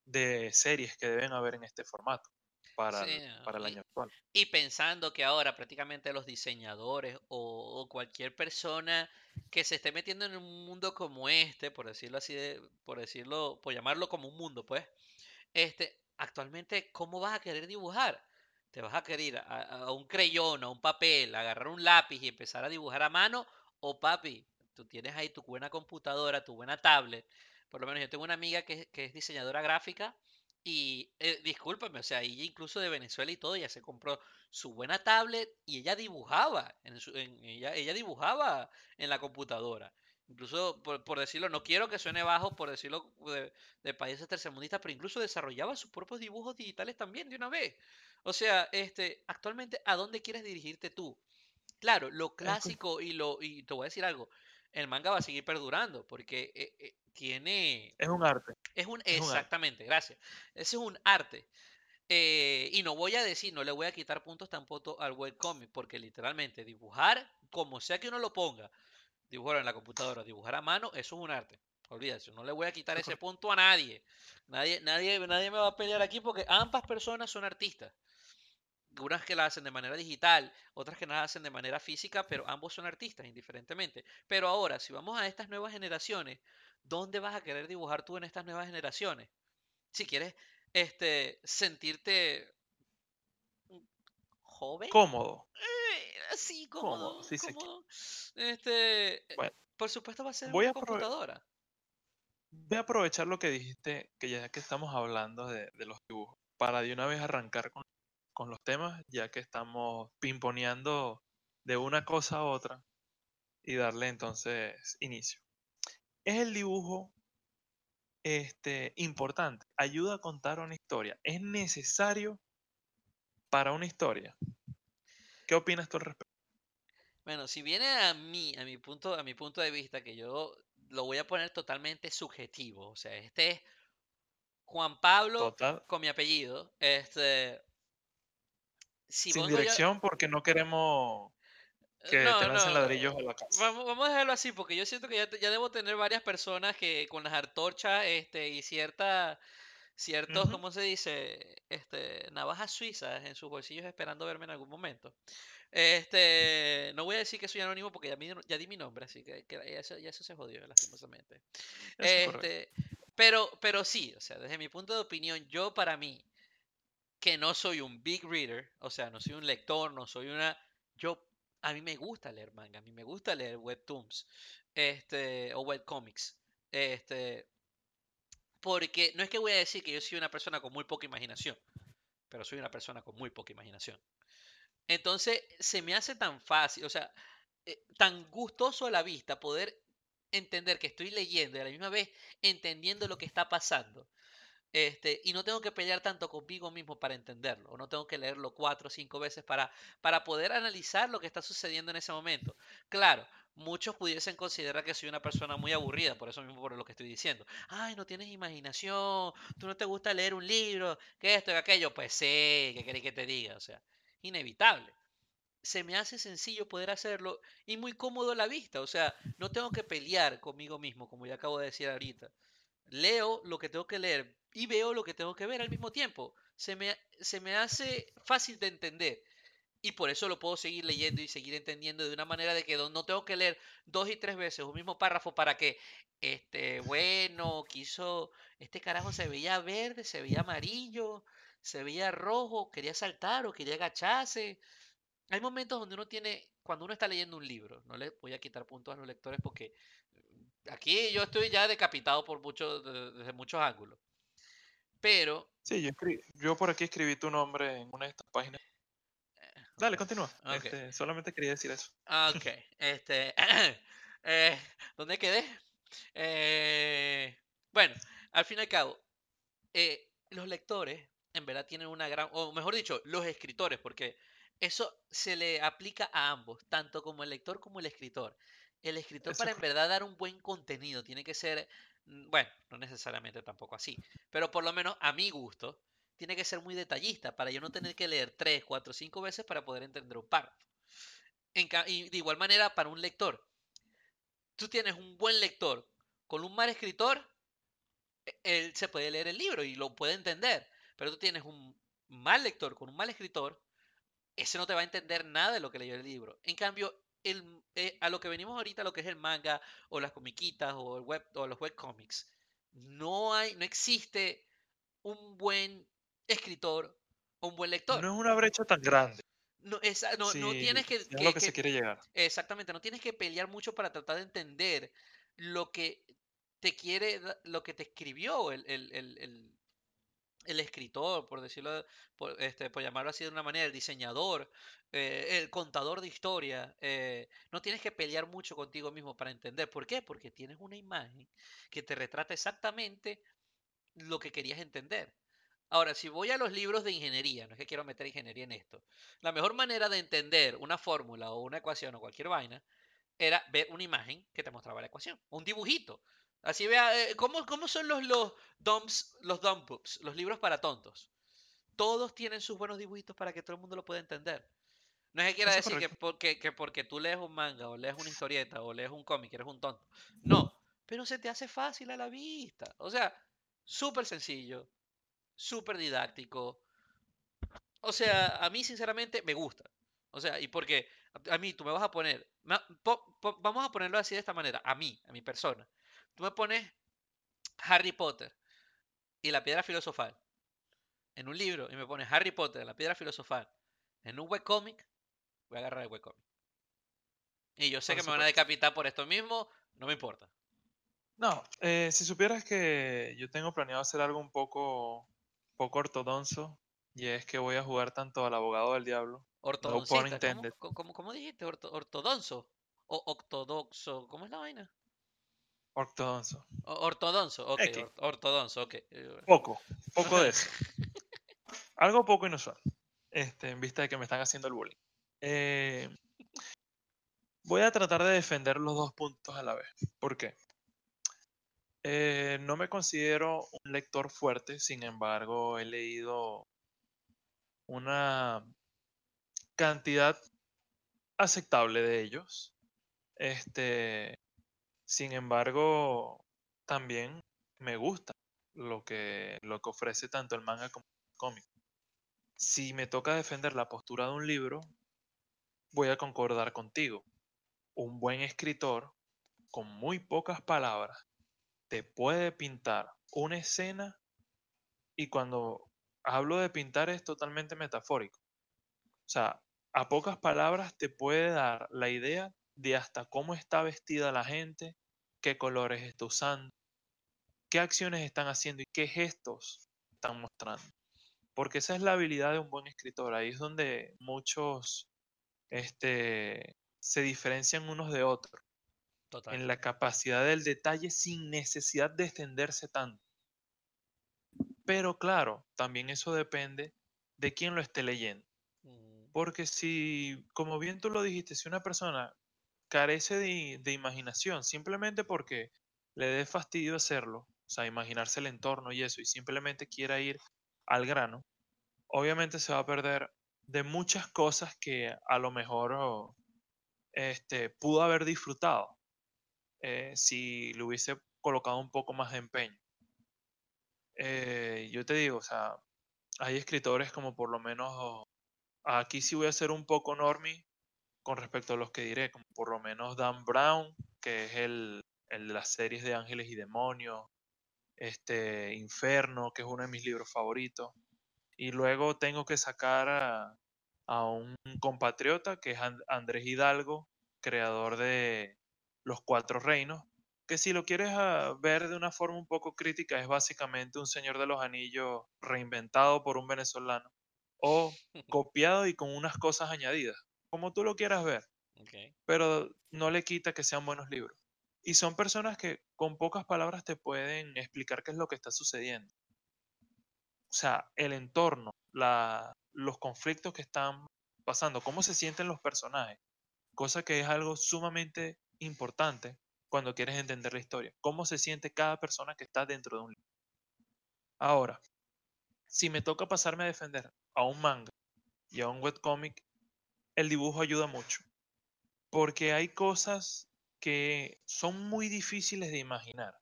Speaker 2: de series que deben haber en este formato para
Speaker 1: sí,
Speaker 2: el, para el
Speaker 1: y-
Speaker 2: año actual.
Speaker 1: Y pensando que ahora prácticamente los diseñadores o, o cualquier persona que se esté metiendo en un mundo como este, por decirlo así, de- por decirlo, por llamarlo como un mundo, pues, este, actualmente, ¿cómo vas a querer dibujar? ¿Te vas a querer ir a, a un creyón, a un papel, agarrar un lápiz y empezar a dibujar a mano? O papi, tú tienes ahí tu buena computadora, tu buena tablet. Por lo menos yo tengo una amiga que, que es diseñadora gráfica y eh, discúlpame, o sea, ella incluso de Venezuela y todo, ella se compró su buena tablet y ella dibujaba, en su- en- ella, ella dibujaba en la computadora. Incluso, por, por decirlo, no quiero que suene bajo, por decirlo de, de países tercermundistas, pero incluso desarrollaba sus propios dibujos digitales también de una vez. O sea, este, actualmente, ¿a dónde quieres dirigirte tú? Claro, lo clásico y lo, y te voy a decir algo, el manga va a seguir perdurando porque eh, eh, tiene,
Speaker 2: es un arte,
Speaker 1: es un,
Speaker 2: es un arte.
Speaker 1: exactamente, gracias. Ese es un arte. Eh, y no voy a decir, no le voy a quitar puntos tampoco al webcomic, porque literalmente dibujar, como sea que uno lo ponga, dibujar en la computadora, dibujar a mano, eso es un arte. Olvídate, no le voy a quitar ese punto a nadie. Nadie, nadie, nadie me va a pelear aquí porque ambas personas son artistas. Unas que la hacen de manera digital, otras que la hacen de manera física, pero ambos son artistas, indiferentemente. Pero ahora, si vamos a estas nuevas generaciones, ¿dónde vas a querer dibujar tú en estas nuevas generaciones? Si quieres este, sentirte joven,
Speaker 2: Cómodo,
Speaker 1: eh, así,
Speaker 2: cómodo,
Speaker 1: cómodo, cómodo. Este,
Speaker 2: Bueno,
Speaker 1: por supuesto va a ser
Speaker 2: voy
Speaker 1: una
Speaker 2: a,
Speaker 1: computadora.
Speaker 2: voy a aprovechar lo que dijiste, que ya que estamos hablando de, de los dibujos, para de una vez arrancar con, con los temas, ya que estamos pimponeando de una cosa a otra y darle entonces inicio. Es el dibujo este, importante, ayuda a contar una historia, es necesario para una historia. ¿Qué opinas tú al respecto?
Speaker 1: Bueno, si viene a mí, a mi punto, a mi punto de vista, que yo lo voy a poner totalmente subjetivo. O sea, este es Juan Pablo
Speaker 2: Total,
Speaker 1: con mi apellido. Este, si
Speaker 2: sin dirección porque no queremos que te
Speaker 1: no,
Speaker 2: lancen
Speaker 1: no,
Speaker 2: ladrillos a la casa.
Speaker 1: vamos, vamos a dejarlo así, porque yo siento que ya, te- ya debo tener varias personas que con las antorchas, este, y cierta, ciertos,
Speaker 2: Ujú,
Speaker 1: ¿cómo se dice? Este, navajas suizas en sus bolsillos esperando verme en algún momento. Este, no voy a decir que soy anónimo porque ya, mi- ya di mi nombre, así que, que ya, eso, ya eso se jodió, lastimosamente.
Speaker 2: Es.
Speaker 1: Este, pero, pero sí, o sea, desde mi punto de opinión, yo para mí, que no soy un big reader, o sea, no soy un lector, no soy una, yo, a mí me gusta leer manga, a mí me gusta leer webtoons, este, o webcomics, este, porque no es que voy a decir que yo soy una persona con muy poca imaginación, pero soy una persona con muy poca imaginación. Entonces, se me hace tan fácil, o sea, eh, tan gustoso a la vista poder entender que estoy leyendo y a la misma vez entendiendo lo que está pasando. Este, y no tengo que pelear tanto conmigo mismo para entenderlo, o no tengo que leerlo cuatro o cinco veces para, para poder analizar lo que está sucediendo en ese momento. Claro, muchos pudiesen considerar que soy una persona muy aburrida, por eso mismo por lo que estoy diciendo. Ay, no tienes imaginación, tú no te gusta leer un libro, que esto y aquello. Pues sí, ¿qué querés que te diga? O sea, inevitable. Se me hace sencillo poder hacerlo y muy cómodo la vista. O sea, no tengo que pelear conmigo mismo, como ya acabo de decir ahorita. Leo lo que tengo que leer y veo lo que tengo que ver al mismo tiempo. Se me, se me hace fácil de entender. Y por eso lo puedo seguir leyendo y seguir entendiendo de una manera de que no tengo que leer dos y tres veces un mismo párrafo para que, este, bueno, quiso, este carajo se veía verde, se veía amarillo, se veía rojo, quería saltar o quería agacharse. Hay momentos donde uno tiene, cuando uno está leyendo un libro, no le voy a quitar puntos a los lectores porque aquí yo estoy ya decapitado por muchos, desde muchos ángulos. Pero.
Speaker 2: Sí, yo, yo por aquí escribí tu nombre en una de estas páginas. Eh, Dale, continúa. Este, solamente quería decir eso.
Speaker 1: Ok. Este, eh, ¿Dónde quedé? Eh, bueno, al fin y al cabo, los lectores en verdad tienen una gran, o mejor dicho, los escritores, porque eso se le aplica a ambos, tanto como el lector como el escritor. El escritor para en verdad dar un buen contenido tiene que ser, mm, bueno, no necesariamente tampoco así, pero por lo menos a mi gusto, tiene que ser muy detallista para yo no tener que leer tres, cuatro, cinco veces para poder entender un párrafo. y de igual manera para un lector, tú tienes un buen lector con un mal escritor, e, él se puede leer el libro y lo puede entender, pero tú tienes un mal lector con un mal escritor, ese no te va a entender nada de lo que leyó el libro. En cambio, eh, a lo que venimos ahorita, lo que es el manga o las comiquitas o, el web, o los webcomics, no, hay, no existe un buen escritor o un buen lector.
Speaker 2: No es una brecha tan grande.
Speaker 1: No, no, tienes que,
Speaker 2: es lo que, se quiere llegar.
Speaker 1: Exactamente, no tienes que pelear mucho para tratar de entender lo que te quiere, lo que te escribió el, el escritor, por decirlo, por, este, por llamarlo así de una manera, el diseñador, eh, el contador de historia, eh, no tienes que pelear mucho contigo mismo para entender. ¿Por qué? Porque tienes una imagen que te retrata exactamente lo que querías entender. Ahora, si voy a los libros de ingeniería, no es que quiero meter ingeniería en esto, la mejor manera de entender una fórmula o una ecuación o cualquier vaina era ver una imagen que te mostraba la ecuación, un dibujito. Así vea, eh, ¿cómo, ¿cómo, son los, los dumps, los books, los libros para tontos? Todos tienen sus buenos dibujitos para que todo el mundo lo pueda entender. No es que quiera decir que porque, que porque tú lees un manga o lees una historieta o lees un cómic eres un tonto. No, pero se te hace fácil a la vista. O sea, súper sencillo, súper didáctico. O sea, a mí sinceramente me gusta. O sea, y porque a mí tú me vas a poner, vamos a ponerlo así de esta manera, a mí, a mi persona. Tú me pones Harry Potter y la piedra filosofal en un libro y me pones Harry Potter y la piedra filosofal en un webcomic, voy a agarrar el webcomic. Y yo sé que me van a decapitar por esto mismo, no me importa.
Speaker 2: No, eh, si supieras que yo tengo planeado hacer algo un poco, poco ortodoxo, y es que voy a jugar tanto al abogado del diablo.
Speaker 1: Ortodoxo. ¿Cómo, cómo, dijiste? ortodoxo. O ortodoxo. ¿Cómo es la vaina?
Speaker 2: Ortodoxo.
Speaker 1: Ortodoxo, ok. ortodoxo, ok.
Speaker 2: Poco, poco de eso. Algo poco inusual. Este, en vista de que me están haciendo el bullying. Eh, voy a tratar de defender los dos puntos a la vez. ¿Por qué? Eh, no me considero un lector fuerte, sin embargo, he leído una cantidad aceptable de ellos. Este, sin embargo, también me gusta lo que, lo que ofrece tanto el manga como el cómic. Si me toca defender la postura de un libro, voy a concordar contigo. Un buen escritor, con muy pocas palabras, te puede pintar una escena y cuando hablo de pintar es totalmente metafórico. O sea, a pocas palabras te puede dar la idea de hasta cómo está vestida la gente, qué colores está usando, qué acciones están haciendo y qué gestos están mostrando. Porque esa es la habilidad de un buen escritor. Ahí es donde muchos este, se diferencian unos de otros
Speaker 1: Total.
Speaker 2: en la capacidad del detalle sin necesidad de extenderse tanto. Pero claro, también eso depende de quién lo esté leyendo.
Speaker 1: Mm,
Speaker 2: Porque si, como bien tú lo dijiste, si una persona carece de, de imaginación simplemente porque le dé fastidio hacerlo, o sea, imaginarse el entorno y eso, y simplemente quiera ir al grano, obviamente se va a perder de muchas cosas que a lo mejor oh, este, pudo haber disfrutado eh, si le hubiese colocado un poco más de empeño. Eh, yo te digo, o sea, hay escritores como por lo menos, aquí sí voy a ser un poco normie con respecto a los que diré, como por lo menos Dan Brown, que es el, el de las series de Ángeles y Demonios, este Inferno, que es uno de mis libros favoritos. Y luego tengo que sacar a, a un compatriota, que es And- Andrés Hidalgo, creador de Los Cuatro Reinos, que si lo quieres ah, ver de una forma un poco crítica, es básicamente un Señor de los Anillos reinventado por un venezolano, o copiado y con unas cosas añadidas, como tú lo quieras ver pero no le quita que sean buenos libros. Y son personas que con pocas palabras te pueden explicar qué es lo que está sucediendo. O sea, el entorno, la, los conflictos que están pasando, cómo se sienten los personajes, cosa que es algo sumamente importante cuando quieres entender la historia. Cómo se siente cada persona que está dentro de un libro. Ahora, si me toca pasarme a defender a un manga y a un webcomic, el dibujo ayuda mucho porque hay cosas que son muy difíciles de imaginar.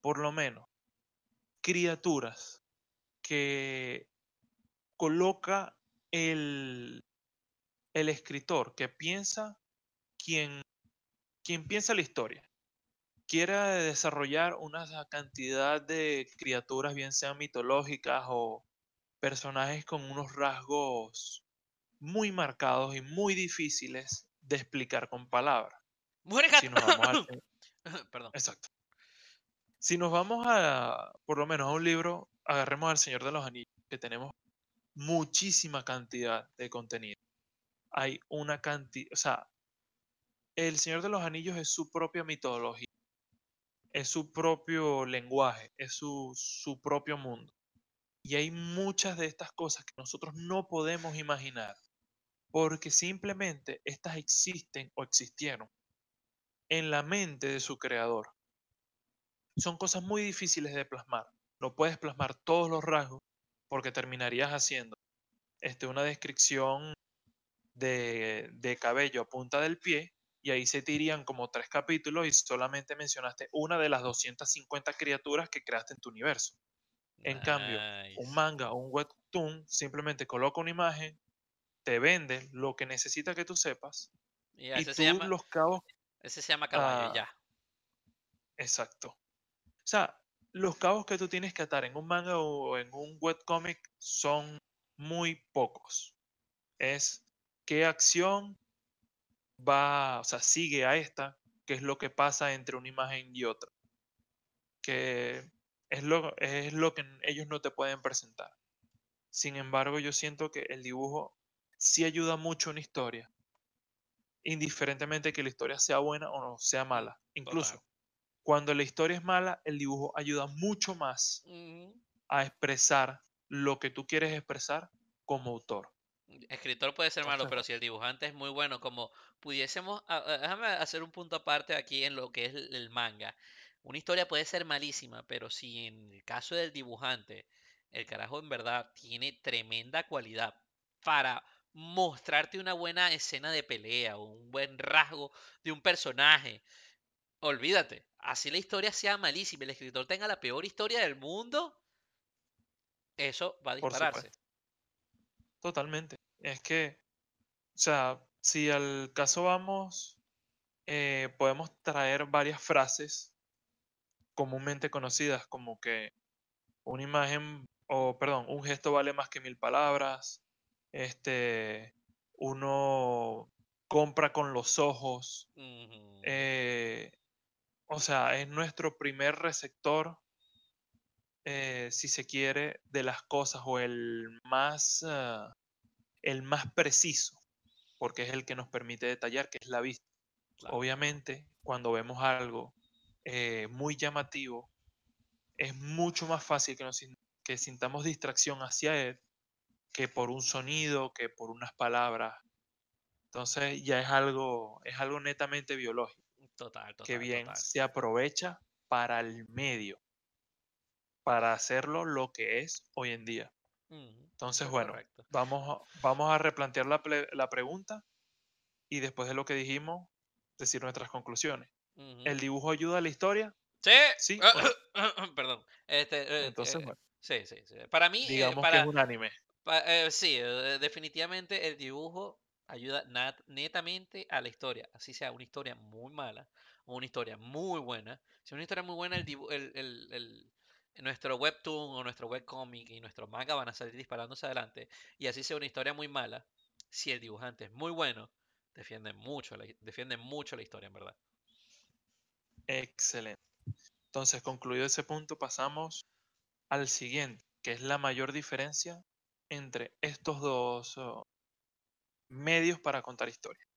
Speaker 2: Por lo menos, criaturas que coloca el, el escritor, que piensa quien, quien piensa la historia. Quiere desarrollar una cantidad de criaturas, bien sean mitológicas o personajes con unos rasgos muy marcados y muy difíciles de explicar con palabras.
Speaker 1: ¡Muere
Speaker 2: Si nos vamos al,
Speaker 1: gato! Perdón.
Speaker 2: Exacto. Si nos vamos a, por lo menos a un libro, agarremos al Señor de los Anillos, que tenemos muchísima cantidad de contenido. Hay una cantidad, o sea, el Señor de los Anillos es su propia mitología, es su propio lenguaje, es su, su propio mundo. Y hay muchas de estas cosas que nosotros no podemos imaginar, porque simplemente estas existen o existieron en la mente de su creador. Son cosas muy difíciles de plasmar. No puedes plasmar todos los rasgos porque terminarías haciendo este, una descripción de, de cabello a punta del pie y ahí se te irían como tres capítulos y solamente mencionaste una de las 250 criaturas que creaste en tu universo. En cambio, un manga o un webtoon simplemente coloca una imagen, te vende lo que necesita que tú sepas
Speaker 1: Y
Speaker 2: y tú
Speaker 1: se llama,
Speaker 2: los cabos
Speaker 1: ese se llama caballo,
Speaker 2: ah,
Speaker 1: ya.
Speaker 2: Exacto. O sea, los cabos que tú tienes que atar en un manga o en un webcomic son muy pocos. Es qué acción va, o sea, sigue a esta, qué es lo que pasa entre una imagen y otra. Que es lo, es lo que ellos no te pueden presentar. Sin embargo, yo siento que el dibujo sí ayuda mucho una historia, indiferentemente que la historia sea buena o no sea mala. Incluso
Speaker 1: Total.
Speaker 2: cuando la historia es mala, el dibujo ayuda mucho más a expresar lo que tú quieres expresar como autor.
Speaker 1: Escritor puede ser malo,
Speaker 2: Entonces,
Speaker 1: pero si el dibujante es muy bueno, como pudiésemos, déjame hacer un punto aparte aquí en lo que es el el manga. Una historia puede ser malísima, pero si en el caso del dibujante, el carajo en verdad tiene tremenda cualidad para mostrarte una buena escena de pelea o un buen rasgo de un personaje, olvídate, así la historia sea malísima, y el escritor tenga la peor historia del mundo, eso va a dispararse.
Speaker 2: totalmente. Es que, o sea, si al caso vamos, eh, podemos traer varias frases comúnmente conocidas como que una imagen, o perdón, un gesto vale más que mil palabras, este, uno compra con los ojos, eh, o sea, es nuestro primer receptor, eh, si se quiere, de las cosas o el más, ah, el más preciso, porque es el que nos permite detallar, que es la vista. Obviamente, cuando vemos algo eh, muy llamativo, es mucho más fácil que, nos, que sintamos distracción hacia él que por un sonido, que por unas palabras. Entonces ya es algo, es algo netamente biológico.
Speaker 1: Total,
Speaker 2: que bien se aprovecha para el medio, para hacerlo lo que es hoy en día. Entonces, bueno, vamos, vamos a replantear la, la, pregunta y después de lo que dijimos, decir nuestras conclusiones. ¿El dibujo ayuda a la historia?
Speaker 1: Sí. Sí. Perdón. Este, eh, Entonces, eh, bueno. Sí, sí, sí. Para mí.
Speaker 2: Eh, Digamos que es un anime.
Speaker 1: Sí, definitivamente el dibujo ayuda netamente a la historia. Así sea una historia muy mala o una historia muy buena. Si es una historia muy buena, el, el, el, el nuestro webtoon o nuestro webcomic y nuestro manga van a salir disparándose adelante. Y así sea una historia muy mala, si el dibujante es muy bueno, defiende mucho defiende mucho la historia, en verdad.
Speaker 2: Excelente. Entonces, concluido ese punto, pasamos al siguiente, que es la mayor diferencia entre estos dos oh, medios para contar historias.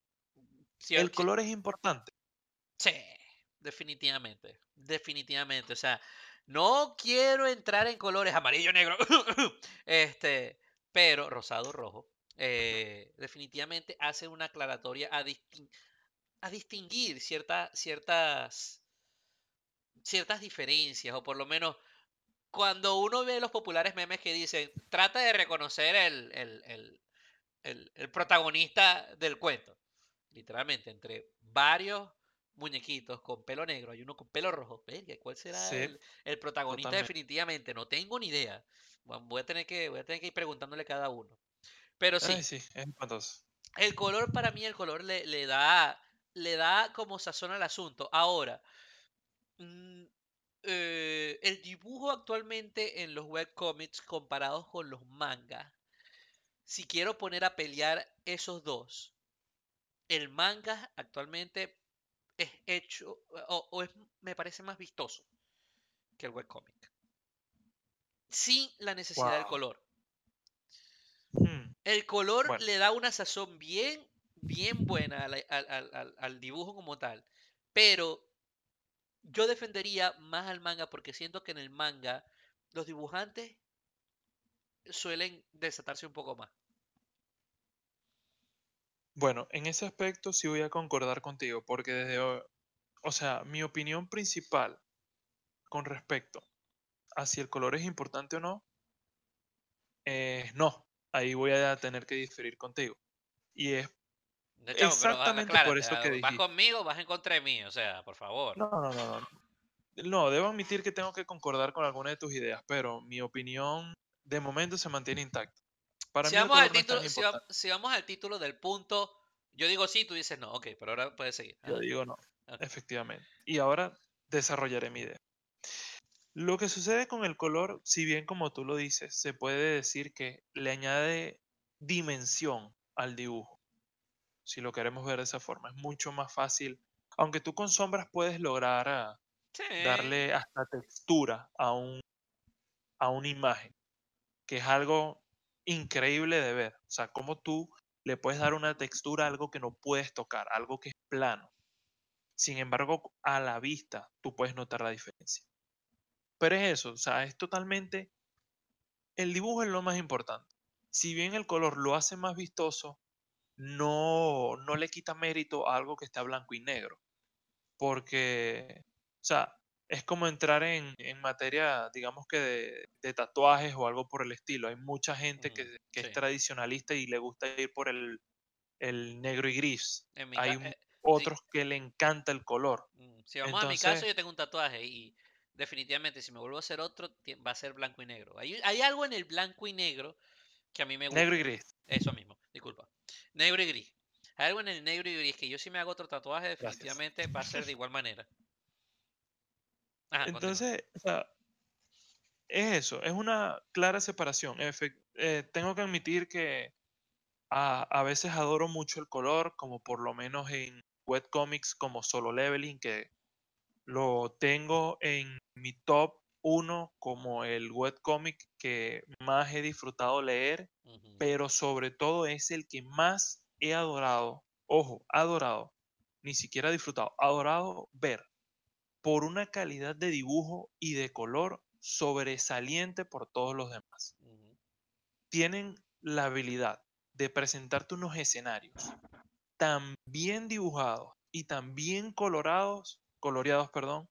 Speaker 2: ¿El color es importante?
Speaker 1: Sí, definitivamente. Definitivamente. O sea, no quiero entrar en colores amarillo, negro, este, pero rosado, rojo. Eh, definitivamente hace una aclaratoria a, a distinguir ciertas, ciertas diferencias, o por lo menos cuando uno ve los populares memes que dicen, trata de reconocer el, el, el, el protagonista del cuento. Literalmente, entre varios muñequitos con pelo negro, hay uno con pelo rojo. ¿Cuál será el, protagonista? Definitivamente, no tengo ni idea. Voy a tener que, voy a tener que ir preguntándole cada uno. Pero sí.
Speaker 2: sí,
Speaker 1: el color, para mí, el color le, le, da. Le da como sazón al asunto. Ahora. Eh, el dibujo actualmente en los webcomics comparados con los mangas. Si quiero poner a pelear esos dos, el manga actualmente es hecho o, es, me parece más vistoso que el webcomic. Sin la necesidad del color. Hmm. El color le da una sazón bien, bien buena al, dibujo como tal. Pero yo defendería más al manga porque siento que en el manga los dibujantes suelen desatarse un poco más.
Speaker 2: Bueno, en ese aspecto sí voy a concordar contigo, porque desde, o sea, mi opinión principal con respecto a si el color es importante o no, no, ahí voy a tener que diferir contigo. Y es exactamente por eso que
Speaker 1: Vas conmigo, vas en contra de mí, o sea, por favor.
Speaker 2: No, no, no, no. No, debo admitir que tengo que concordar con alguna de tus ideas, pero mi opinión de momento se mantiene intacta
Speaker 1: si, vamos al título, si, vamos al título del punto, yo digo sí, tú dices no. Ok, pero ahora puedes seguir.
Speaker 2: Yo digo no, efectivamente. Y ahora desarrollaré mi idea. Lo que sucede con el color, si bien como tú lo dices, se puede decir que le añade dimensión al dibujo. Si lo queremos ver de esa forma, es mucho más fácil. Aunque tú con sombras puedes lograr ah, darle hasta textura a, un, a una imagen, que es algo increíble de ver. O sea, cómo tú le puedes dar una textura a algo que no puedes tocar, algo que es plano. Sin embargo, a la vista tú puedes notar la diferencia. Pero es eso, o sea, es totalmente... El dibujo es lo más importante. Si bien el color lo hace más vistoso, no, no le quita mérito a algo que está blanco y negro. Porque, o sea, es como entrar en, materia, digamos que de, tatuajes o algo por el estilo. Hay mucha gente que, es tradicionalista y le gusta ir por el, negro y gris. Hay eh, otros que le encanta el color.
Speaker 1: Mm, si vamos a mi caso, yo tengo un tatuaje y definitivamente si me vuelvo a hacer otro, va a ser blanco y negro. Hay, hay algo en el blanco y negro que a mí me gusta.
Speaker 2: Negro y gris.
Speaker 1: Eso mismo. Negro y gris. Hay algo en el negro y gris que yo si me hago otro tatuaje, definitivamente va a ser de igual manera.
Speaker 2: Entonces, o sea, es eso, es una clara separación. Eh, tengo que admitir que a, veces adoro mucho el color, como por lo menos en webcomics como Solo Leveling, que lo tengo en mi top 1 como el webcomic que más he disfrutado leer, pero sobre todo es el que más he adorado, ojo, adorado, ni siquiera disfrutado, adorado ver por una calidad de dibujo y de color sobresaliente por todos los demás. Tienen la habilidad de presentarte unos escenarios tan bien dibujados y tan bien colorados, coloreados, perdón,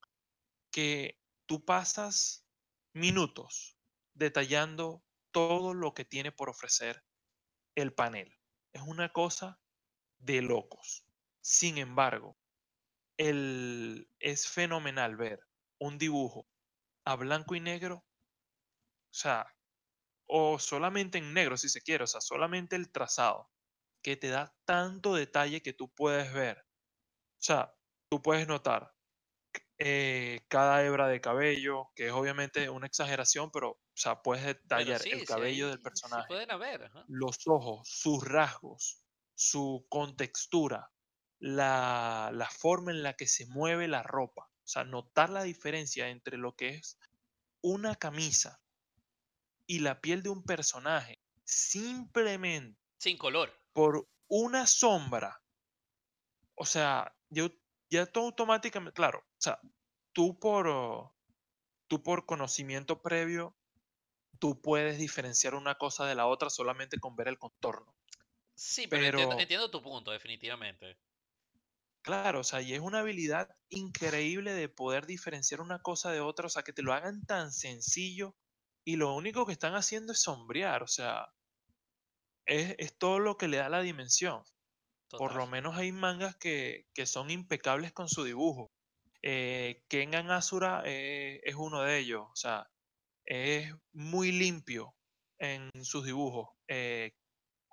Speaker 2: que tú pasas minutos detallando todo lo que tiene por ofrecer el panel. Es una cosa de locos. Sin embargo, el, es fenomenal ver un dibujo a blanco y negro, o sea, o solamente en negro si se quiere, o sea, solamente el trazado, que te da tanto detalle que tú puedes ver. O sea, tú puedes notar eh, cada hebra de cabello, que es obviamente una exageración, pero, o sea, puedes detallar el cabello del personaje. Los ojos, sus rasgos, su contextura, la, la forma en la que se mueve la ropa. O sea, notar la diferencia entre lo que es una camisa y la piel de un personaje simplemente
Speaker 1: sin color
Speaker 2: por una sombra. O sea, yo ya todo automáticamente, claro, sea, tú por tú por conocimiento previo tú puedes diferenciar una cosa de la otra solamente con ver el contorno.
Speaker 1: Sí, pero, entiendo, tu punto, definitivamente.
Speaker 2: Claro, o sea, y es una habilidad increíble de poder diferenciar una cosa de otra, o sea, que te lo hagan tan sencillo y lo único que están haciendo es sombrear, o sea, es, todo lo que le da la dimensión. Por lo menos hay mangas que, son impecables con su dibujo. Eh, Kengan Asura eh, es uno de ellos, o sea, es muy limpio en sus dibujos. Eh,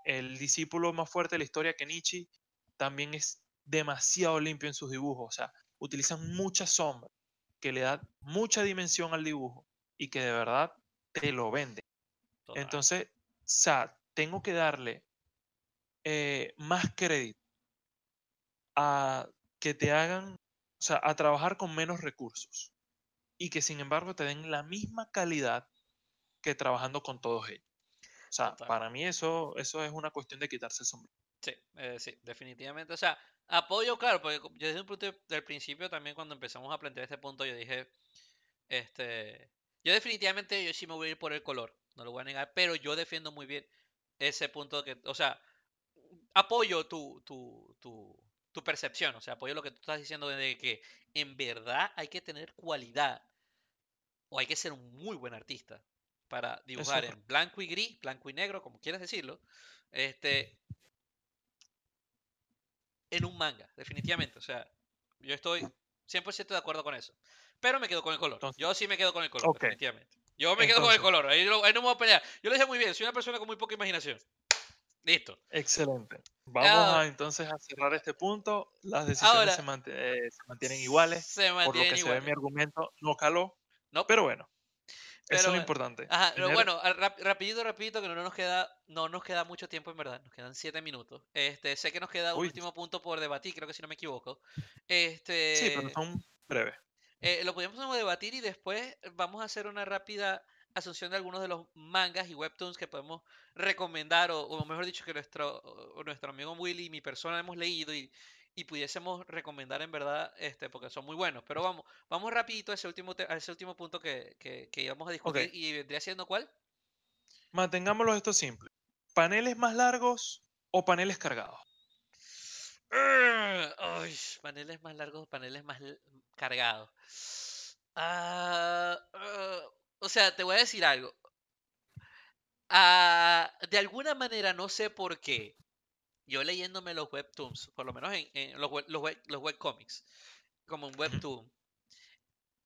Speaker 2: el discípulo más fuerte de la historia, Kenichi, también es demasiado limpio en sus dibujos. O sea, utilizan mucha sombra, que le da mucha dimensión al dibujo y que de verdad te lo vende. Entonces, o sea, tengo que darle eh, más crédito a que te hagan, o sea, a trabajar con menos recursos y que sin embargo te den la misma calidad que trabajando con todos ellos. O sea, para mí eso, eso es una cuestión de quitarse el sombrero.
Speaker 1: Sí, eh, sí, definitivamente. O sea, apoyo, claro, porque yo desde un punto del principio también cuando empezamos a plantear este punto, yo dije, este, yo definitivamente yo sí me voy a ir por el color, no lo voy a negar, pero yo defiendo muy bien ese punto que, o sea, apoyo tu, tu, tu, tu percepción, o sea, apoyo lo que tú estás diciendo de que en verdad hay que tener cualidad o hay que ser un muy buen artista para dibujar en blanco y gris, blanco y negro, como quieras decirlo, este, en un manga, definitivamente. O sea, yo estoy 100% de acuerdo con eso. Pero me quedo con el color. yo sí me quedo con el color, definitivamente. Yo me quedo con el color. Ahí, no me voy a pelear. Yo lo dije muy bien. Soy una persona con muy poca imaginación. Listo.
Speaker 2: Excelente. Vamos a, entonces a cerrar este punto. Las decisiones se, eh, se, mantienen iguales. Se mantienen por lo que se ve mi argumento no caló. No. Pero bueno. Eso es lo importante.
Speaker 1: Ajá, pero bueno, rapidito, rapidito, que no nos queda, no nos queda mucho tiempo en verdad, nos quedan siete minutos. Este, sé que nos queda un último punto por debatir, creo que si no me equivoco. Este,
Speaker 2: sí, pero son breves.
Speaker 1: Eh, lo podemos debatir y después vamos a hacer una rápida asunción de algunos de los mangas y webtoons que podemos recomendar, o, o mejor dicho, que nuestro, nuestro amigo Willy y mi persona hemos leído y, y pudiésemos recomendar en verdad, este, porque son muy buenos. Pero vamos, vamos rapidito a ese último, a ese último punto que, que, íbamos a discutir y vendría siendo cuál.
Speaker 2: Mantengámoslo esto simple. ¿Paneles más largos o paneles cargados?
Speaker 1: paneles más largos o paneles más cargados. Ah, ah, o sea, te voy a decir algo. Ah, de alguna manera, no sé por qué, yo leyéndome los webtoons, por lo menos en, los, los, los webcomics, como un webtoon,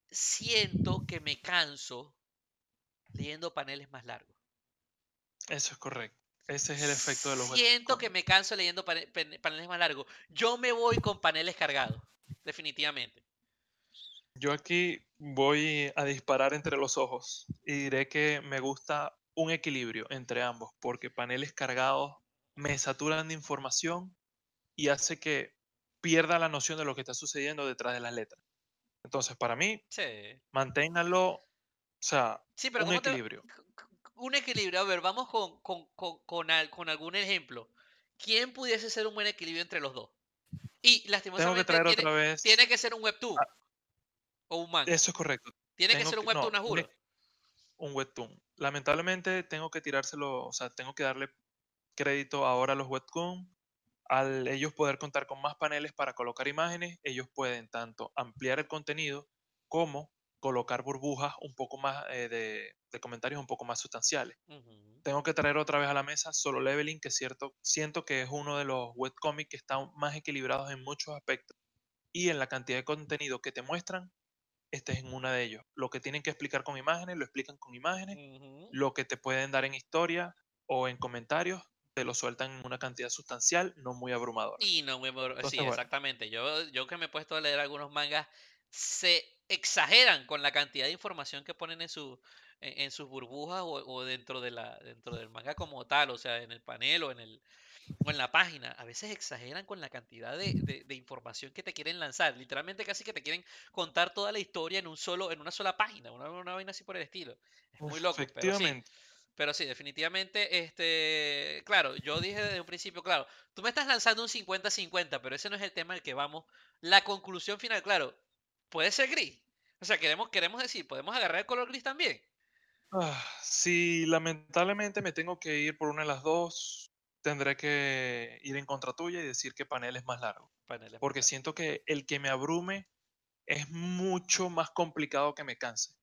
Speaker 1: siento que me canso leyendo paneles más largos.
Speaker 2: Eso es correcto. Ese es el efecto de los
Speaker 1: Siento que me canso leyendo paneles más largos. Yo me voy con paneles cargados, definitivamente.
Speaker 2: Yo aquí voy a disparar entre los ojos y diré que me gusta un equilibrio entre ambos, porque paneles cargados me saturan de información y hace que pierda la noción de lo que está sucediendo detrás de las letras. Entonces, para mí, sí. manténganlo, o sea, un equilibrio.
Speaker 1: un equilibrio, a ver, vamos con, con, con, con, algún ejemplo ¿quién pudiese ser un buen equilibrio entre los dos? Y
Speaker 2: Tengo que
Speaker 1: lastimosamente
Speaker 2: traer
Speaker 1: tiene,
Speaker 2: otra vez.
Speaker 1: tiene que ser un webtoon
Speaker 2: Ah,
Speaker 1: o un manga.
Speaker 2: eso es correcto.
Speaker 1: Tiene que ser un
Speaker 2: no,
Speaker 1: webtoon, a
Speaker 2: un,
Speaker 1: juro.
Speaker 2: un webtoon. Lamentablemente tengo que tirárselo, o sea, tengo que darle crédito ahora a los webtoon. Al ellos poder contar con más paneles para colocar imágenes, ellos pueden tanto ampliar el contenido como colocar burbujas un poco más eh, de, de comentarios un poco más sustanciales. Tengo que traer otra vez a la mesa Solo Leveling, que es cierto, siento que es uno de los webcomics que están más equilibrados en muchos aspectos. Y en la cantidad de contenido que te muestran, este es en una de ellos. Lo que tienen que explicar con imágenes, lo explican con imágenes. Lo que te pueden dar en historia o en comentarios, te lo sueltan en una cantidad sustancial, no muy abrumadora.
Speaker 1: Y no mor-
Speaker 2: Entonces,
Speaker 1: Sí,
Speaker 2: bueno,
Speaker 1: exactamente. Yo, yo que me he puesto a leer algunos mangas, se exageran con la cantidad de información que ponen en, su, en, en sus burbujas o, o dentro, de la, dentro del manga como tal, o sea, en el panel o en, el, o en la página. A veces exageran con la cantidad de, de- de información que te quieren lanzar. Literalmente casi que te quieren contar toda la historia en, un solo, en una sola página, una, una vaina así por el estilo. Es muy loco, pero sí.
Speaker 2: efectivamente.
Speaker 1: Pero sí, definitivamente, este, claro, yo dije desde un principio, claro, tú me estás lanzando un 50-50, pero ese no es el tema al que vamos. La conclusión final, claro, puede ser gris. O sea, queremos, queremos decir, podemos agarrar el color gris también.
Speaker 2: Ah, si lamentablemente me tengo que ir por una de las dos, tendré que ir en contra tuya y decir que panel es más largo. Porque siento que el que me abrume es mucho más complicado que me canse.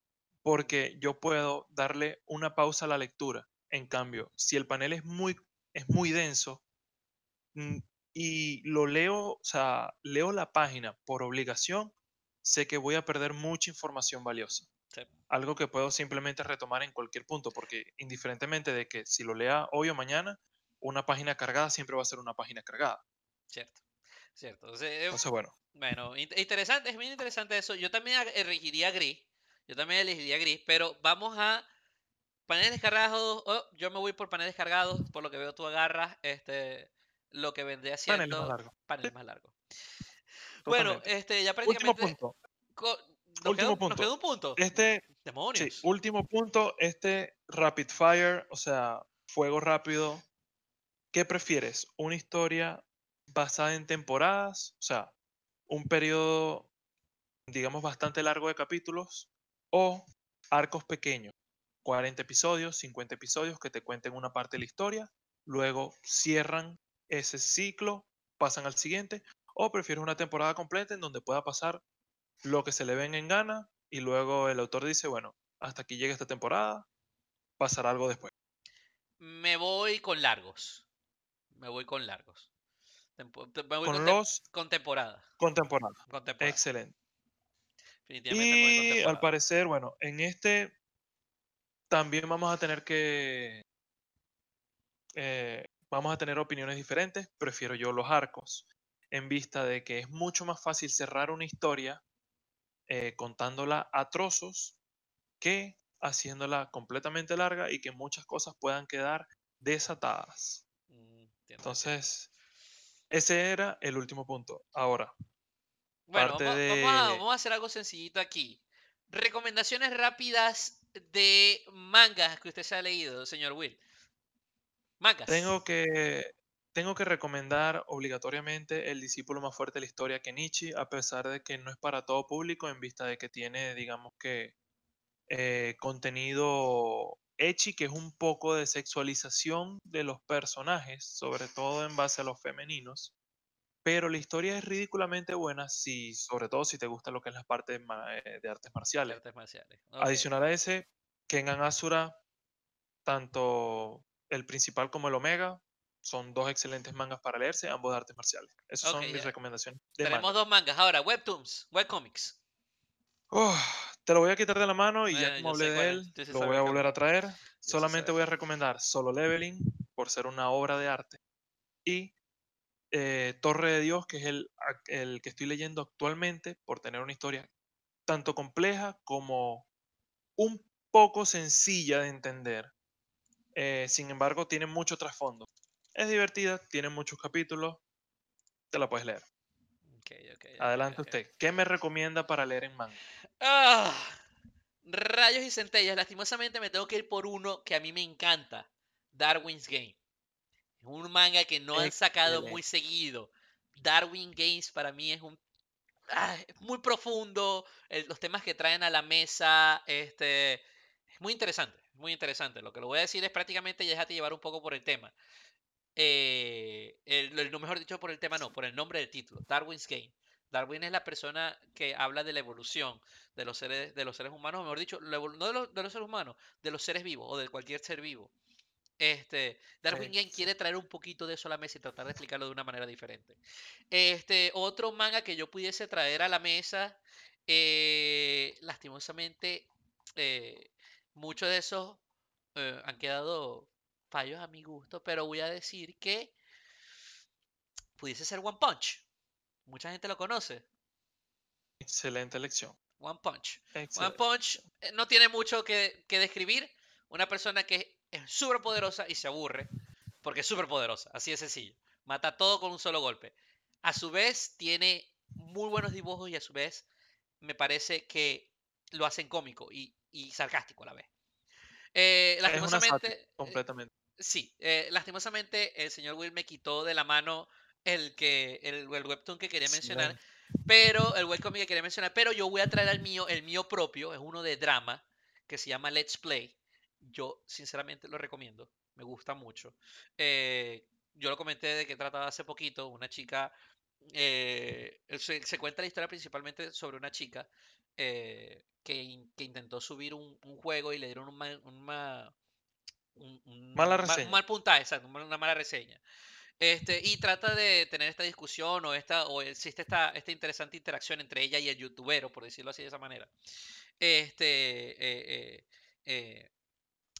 Speaker 2: Porque yo puedo darle una pausa a la lectura. En cambio, si el panel es muy, es muy denso mm, y lo leo, o sea, leo la página por obligación, sé que voy a perder mucha información valiosa
Speaker 1: Sí,
Speaker 2: algo que puedo simplemente retomar en cualquier punto, porque indiferentemente de que si lo lea hoy o mañana, una página cargada siempre va a ser una página cargada.
Speaker 1: cierto, cierto. Entonces,
Speaker 2: Entonces, bueno,
Speaker 1: bueno, in- interesante, es bien interesante eso. Yo también elegiría gris, yo también elegiría gris, pero vamos a paneles descargados. oh, yo me voy por paneles descargados, por lo que veo tú agarras este, lo que vendría
Speaker 2: paneles más
Speaker 1: siendo
Speaker 2: largos.
Speaker 1: paneles más largos. Bueno, este, ya
Speaker 2: Último
Speaker 1: prácticamente
Speaker 2: punto.
Speaker 1: co- nos,
Speaker 2: Último
Speaker 1: nos
Speaker 2: punto.
Speaker 1: un punto.
Speaker 2: Este, sí,
Speaker 1: Demonios.
Speaker 2: último punto, este rapid fire, o sea, fuego rápido. ¿Qué prefieres? ¿Una historia basada en temporadas? O sea, un periodo, digamos, bastante largo de capítulos o arcos pequeños, 40 episodios, 50 episodios que te cuenten una parte de la historia, luego cierran ese ciclo, pasan al siguiente, o prefieres una temporada completa en donde pueda pasar lo que se le ven en gana y luego el autor dice, bueno, hasta aquí llega esta temporada, pasará algo después.
Speaker 1: Me voy con largos. Me voy con largos. Tempo- te- me voy
Speaker 2: Con
Speaker 1: con,
Speaker 2: los
Speaker 1: con temporada.
Speaker 2: con temporada.
Speaker 1: Con temporada.
Speaker 2: Excelente.
Speaker 1: Definitivamente me voy con
Speaker 2: Y al parecer, bueno, en este también vamos a tener que... eh, vamos a tener opiniones diferentes. Prefiero yo los arcos, en vista de que es mucho más fácil cerrar una historia eh, contándola a trozos que haciéndola completamente larga y que muchas cosas puedan quedar desatadas.
Speaker 1: Entiendo.
Speaker 2: Entonces, ese era el último punto. Ahora,
Speaker 1: Bueno, a, vamos a hacer algo sencillito aquí. Recomendaciones rápidas de mangas que usted se ha leído, señor Will. Mangas.
Speaker 2: tengo que, tengo que recomendar obligatoriamente El discípulo más fuerte de la historia, Kenichi, a pesar de que no es para todo público, en vista de que tiene, digamos que, eh, contenido ecchi, que es un poco de sexualización de los personajes, sobre todo en base a los femeninos. Pero la historia es ridículamente buena, si, sobre todo si te gusta lo que es la parte de, eh, de artes marciales.
Speaker 1: artes marciales.
Speaker 2: Adicional a ese, Kengan Asura, tanto el principal como el Omega, son dos excelentes mangas para leerse, ambos de artes marciales. Esas son mis recomendaciones
Speaker 1: Tenemos
Speaker 2: manga.
Speaker 1: dos mangas. Ahora, webtoons, webcomics.
Speaker 2: Te lo voy a quitar de la mano y
Speaker 1: Eh,
Speaker 2: ya como hablé de él, lo voy a volver a traer. Solamente voy a recomendar Solo Leveling por ser una obra de arte y eh, Torre de Dios, que es el, el que estoy leyendo actualmente por tener una historia tanto compleja como un poco sencilla de entender. Eh, sin embargo, tiene mucho trasfondo. Es divertida, tiene muchos capítulos, te la puedes leer.
Speaker 1: Ok, ok, ok,
Speaker 2: Adelante usted. ¿Qué me recomienda para leer en manga?
Speaker 1: Ah, rayos y centellas. Lastimosamente me tengo que ir por uno que a mí me encanta. Darwin's Game. Es un manga que no han sacado muy seguido. Darwin Games para mí es un ah, muy profundo, los temas que traen a la mesa, este, es muy interesante, muy interesante. Lo que lo voy a decir es prácticamente, ya déjate llevar un poco por el tema. Eh, lo mejor dicho por el tema no, por el nombre del título, Darwin's Game. Darwin es la persona que habla de la evolución de los seres, de los seres humanos, mejor dicho, no de los, de los seres humanos, de los seres vivos o de cualquier ser vivo. Este, Darwin Game quiere traer un poquito de eso a la mesa y tratar de explicarlo de una manera diferente. Este, otro manga que yo pudiese traer a la mesa, eh, lastimosamente, eh, muchos de esos eh, han quedado fallos a mi gusto, pero voy a decir que pudiese ser One Punch. Mucha gente lo conoce.
Speaker 2: Excelente elección.
Speaker 1: One Punch. One Punch no tiene mucho que, que describir. Una persona que es súper poderosa y se aburre porque es súper poderosa, así de sencillo. Mata todo con un solo golpe. A su vez tiene muy buenos dibujos y a su vez me parece que lo hacen cómico y, sarcástico a la vez. Eh, lastimosamente, eh,
Speaker 2: completamente.
Speaker 1: Sí, eh, lastimosamente el señor Will me quitó de la mano el que el, webtoon que quería mencionar, pero el webcomic que quería mencionar, pero yo voy a traer al mío, el mío propio, es uno de drama que se llama Let's Play yo sinceramente lo recomiendo, me gusta mucho. Eh, yo lo comenté de que trataba hace poquito, una chica, eh, se, cuenta la historia principalmente sobre una chica eh, que, que, intentó subir un, juego y le dieron un, mala
Speaker 2: reseña.
Speaker 1: un mal puntaje, una mala reseña. Este, y trata de tener esta discusión o, esta, o existe esta, esta interesante interacción entre ella y el youtuber, por decirlo así de esa manera. Este,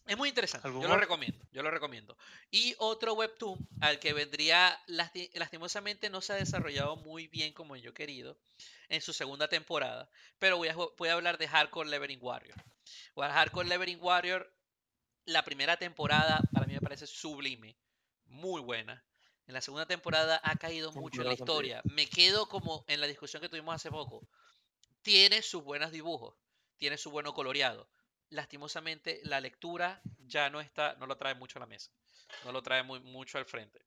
Speaker 1: es muy interesante, yo lo recomiendo, yo lo recomiendo. Y otro webtoon al que vendría, lastimosamente no se ha desarrollado muy bien como yo querido en su segunda temporada, pero voy a, voy a hablar de Hardcore Levering Warrior. Hardcore Levering Warrior, la primera temporada para mí me parece sublime, muy buena. En la segunda temporada ha caído mucho en la historia. Me quedo como en la discusión que tuvimos hace poco. Tiene sus buenos dibujos, tiene su bueno coloreado, lastimosamente la lectura ya no está, no lo trae mucho a la mesa, no lo trae muy, mucho al frente.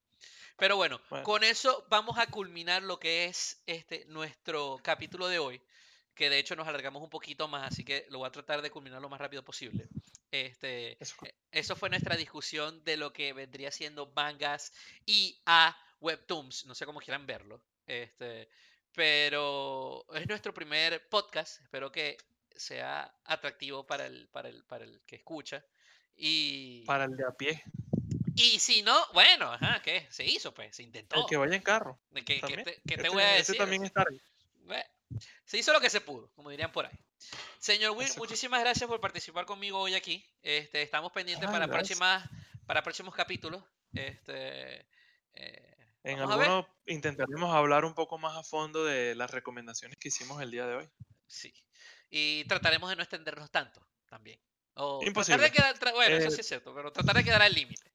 Speaker 1: Pero bueno, con eso vamos a culminar lo que es este nuestro capítulo de hoy, que de hecho nos alargamos un poquito más, así que lo voy a tratar de culminar lo más rápido posible. Este, eso, eh, fue nuestra discusión de lo que vendría siendo mangas y a webtoons, no sé cómo quieran verlo. Este, pero es nuestro primer podcast, espero que sea atractivo para el, para el, para el que escucha. Y...
Speaker 2: Para el de a pie.
Speaker 1: Y si no, bueno, ajá, ¿qué? Se hizo, pues, se intentó.
Speaker 2: El que vaya en carro.
Speaker 1: ¿Qué, te, este voy a decir?
Speaker 2: también está ahí.
Speaker 1: se hizo lo que se pudo, como dirían por ahí. Señor Will, muchísimas gracias por participar conmigo hoy aquí. Este, estamos pendientes para, próximas, para próximos capítulos. Este,
Speaker 2: eh, en algunos intentaremos hablar un poco más a fondo de las recomendaciones que hicimos el día de hoy.
Speaker 1: Sí. Y trataremos de no extendernos tanto también.
Speaker 2: Imposible.
Speaker 1: bueno, eso sí es cierto, pero tratar de quedar al límite.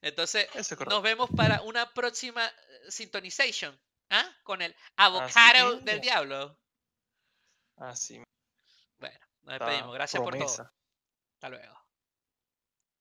Speaker 1: Entonces, nos vemos para una próxima eh, sintonization ¿ah? con el avocado del diablo.
Speaker 2: Así.
Speaker 1: Nos despedimos. Gracias por todo. Hasta luego.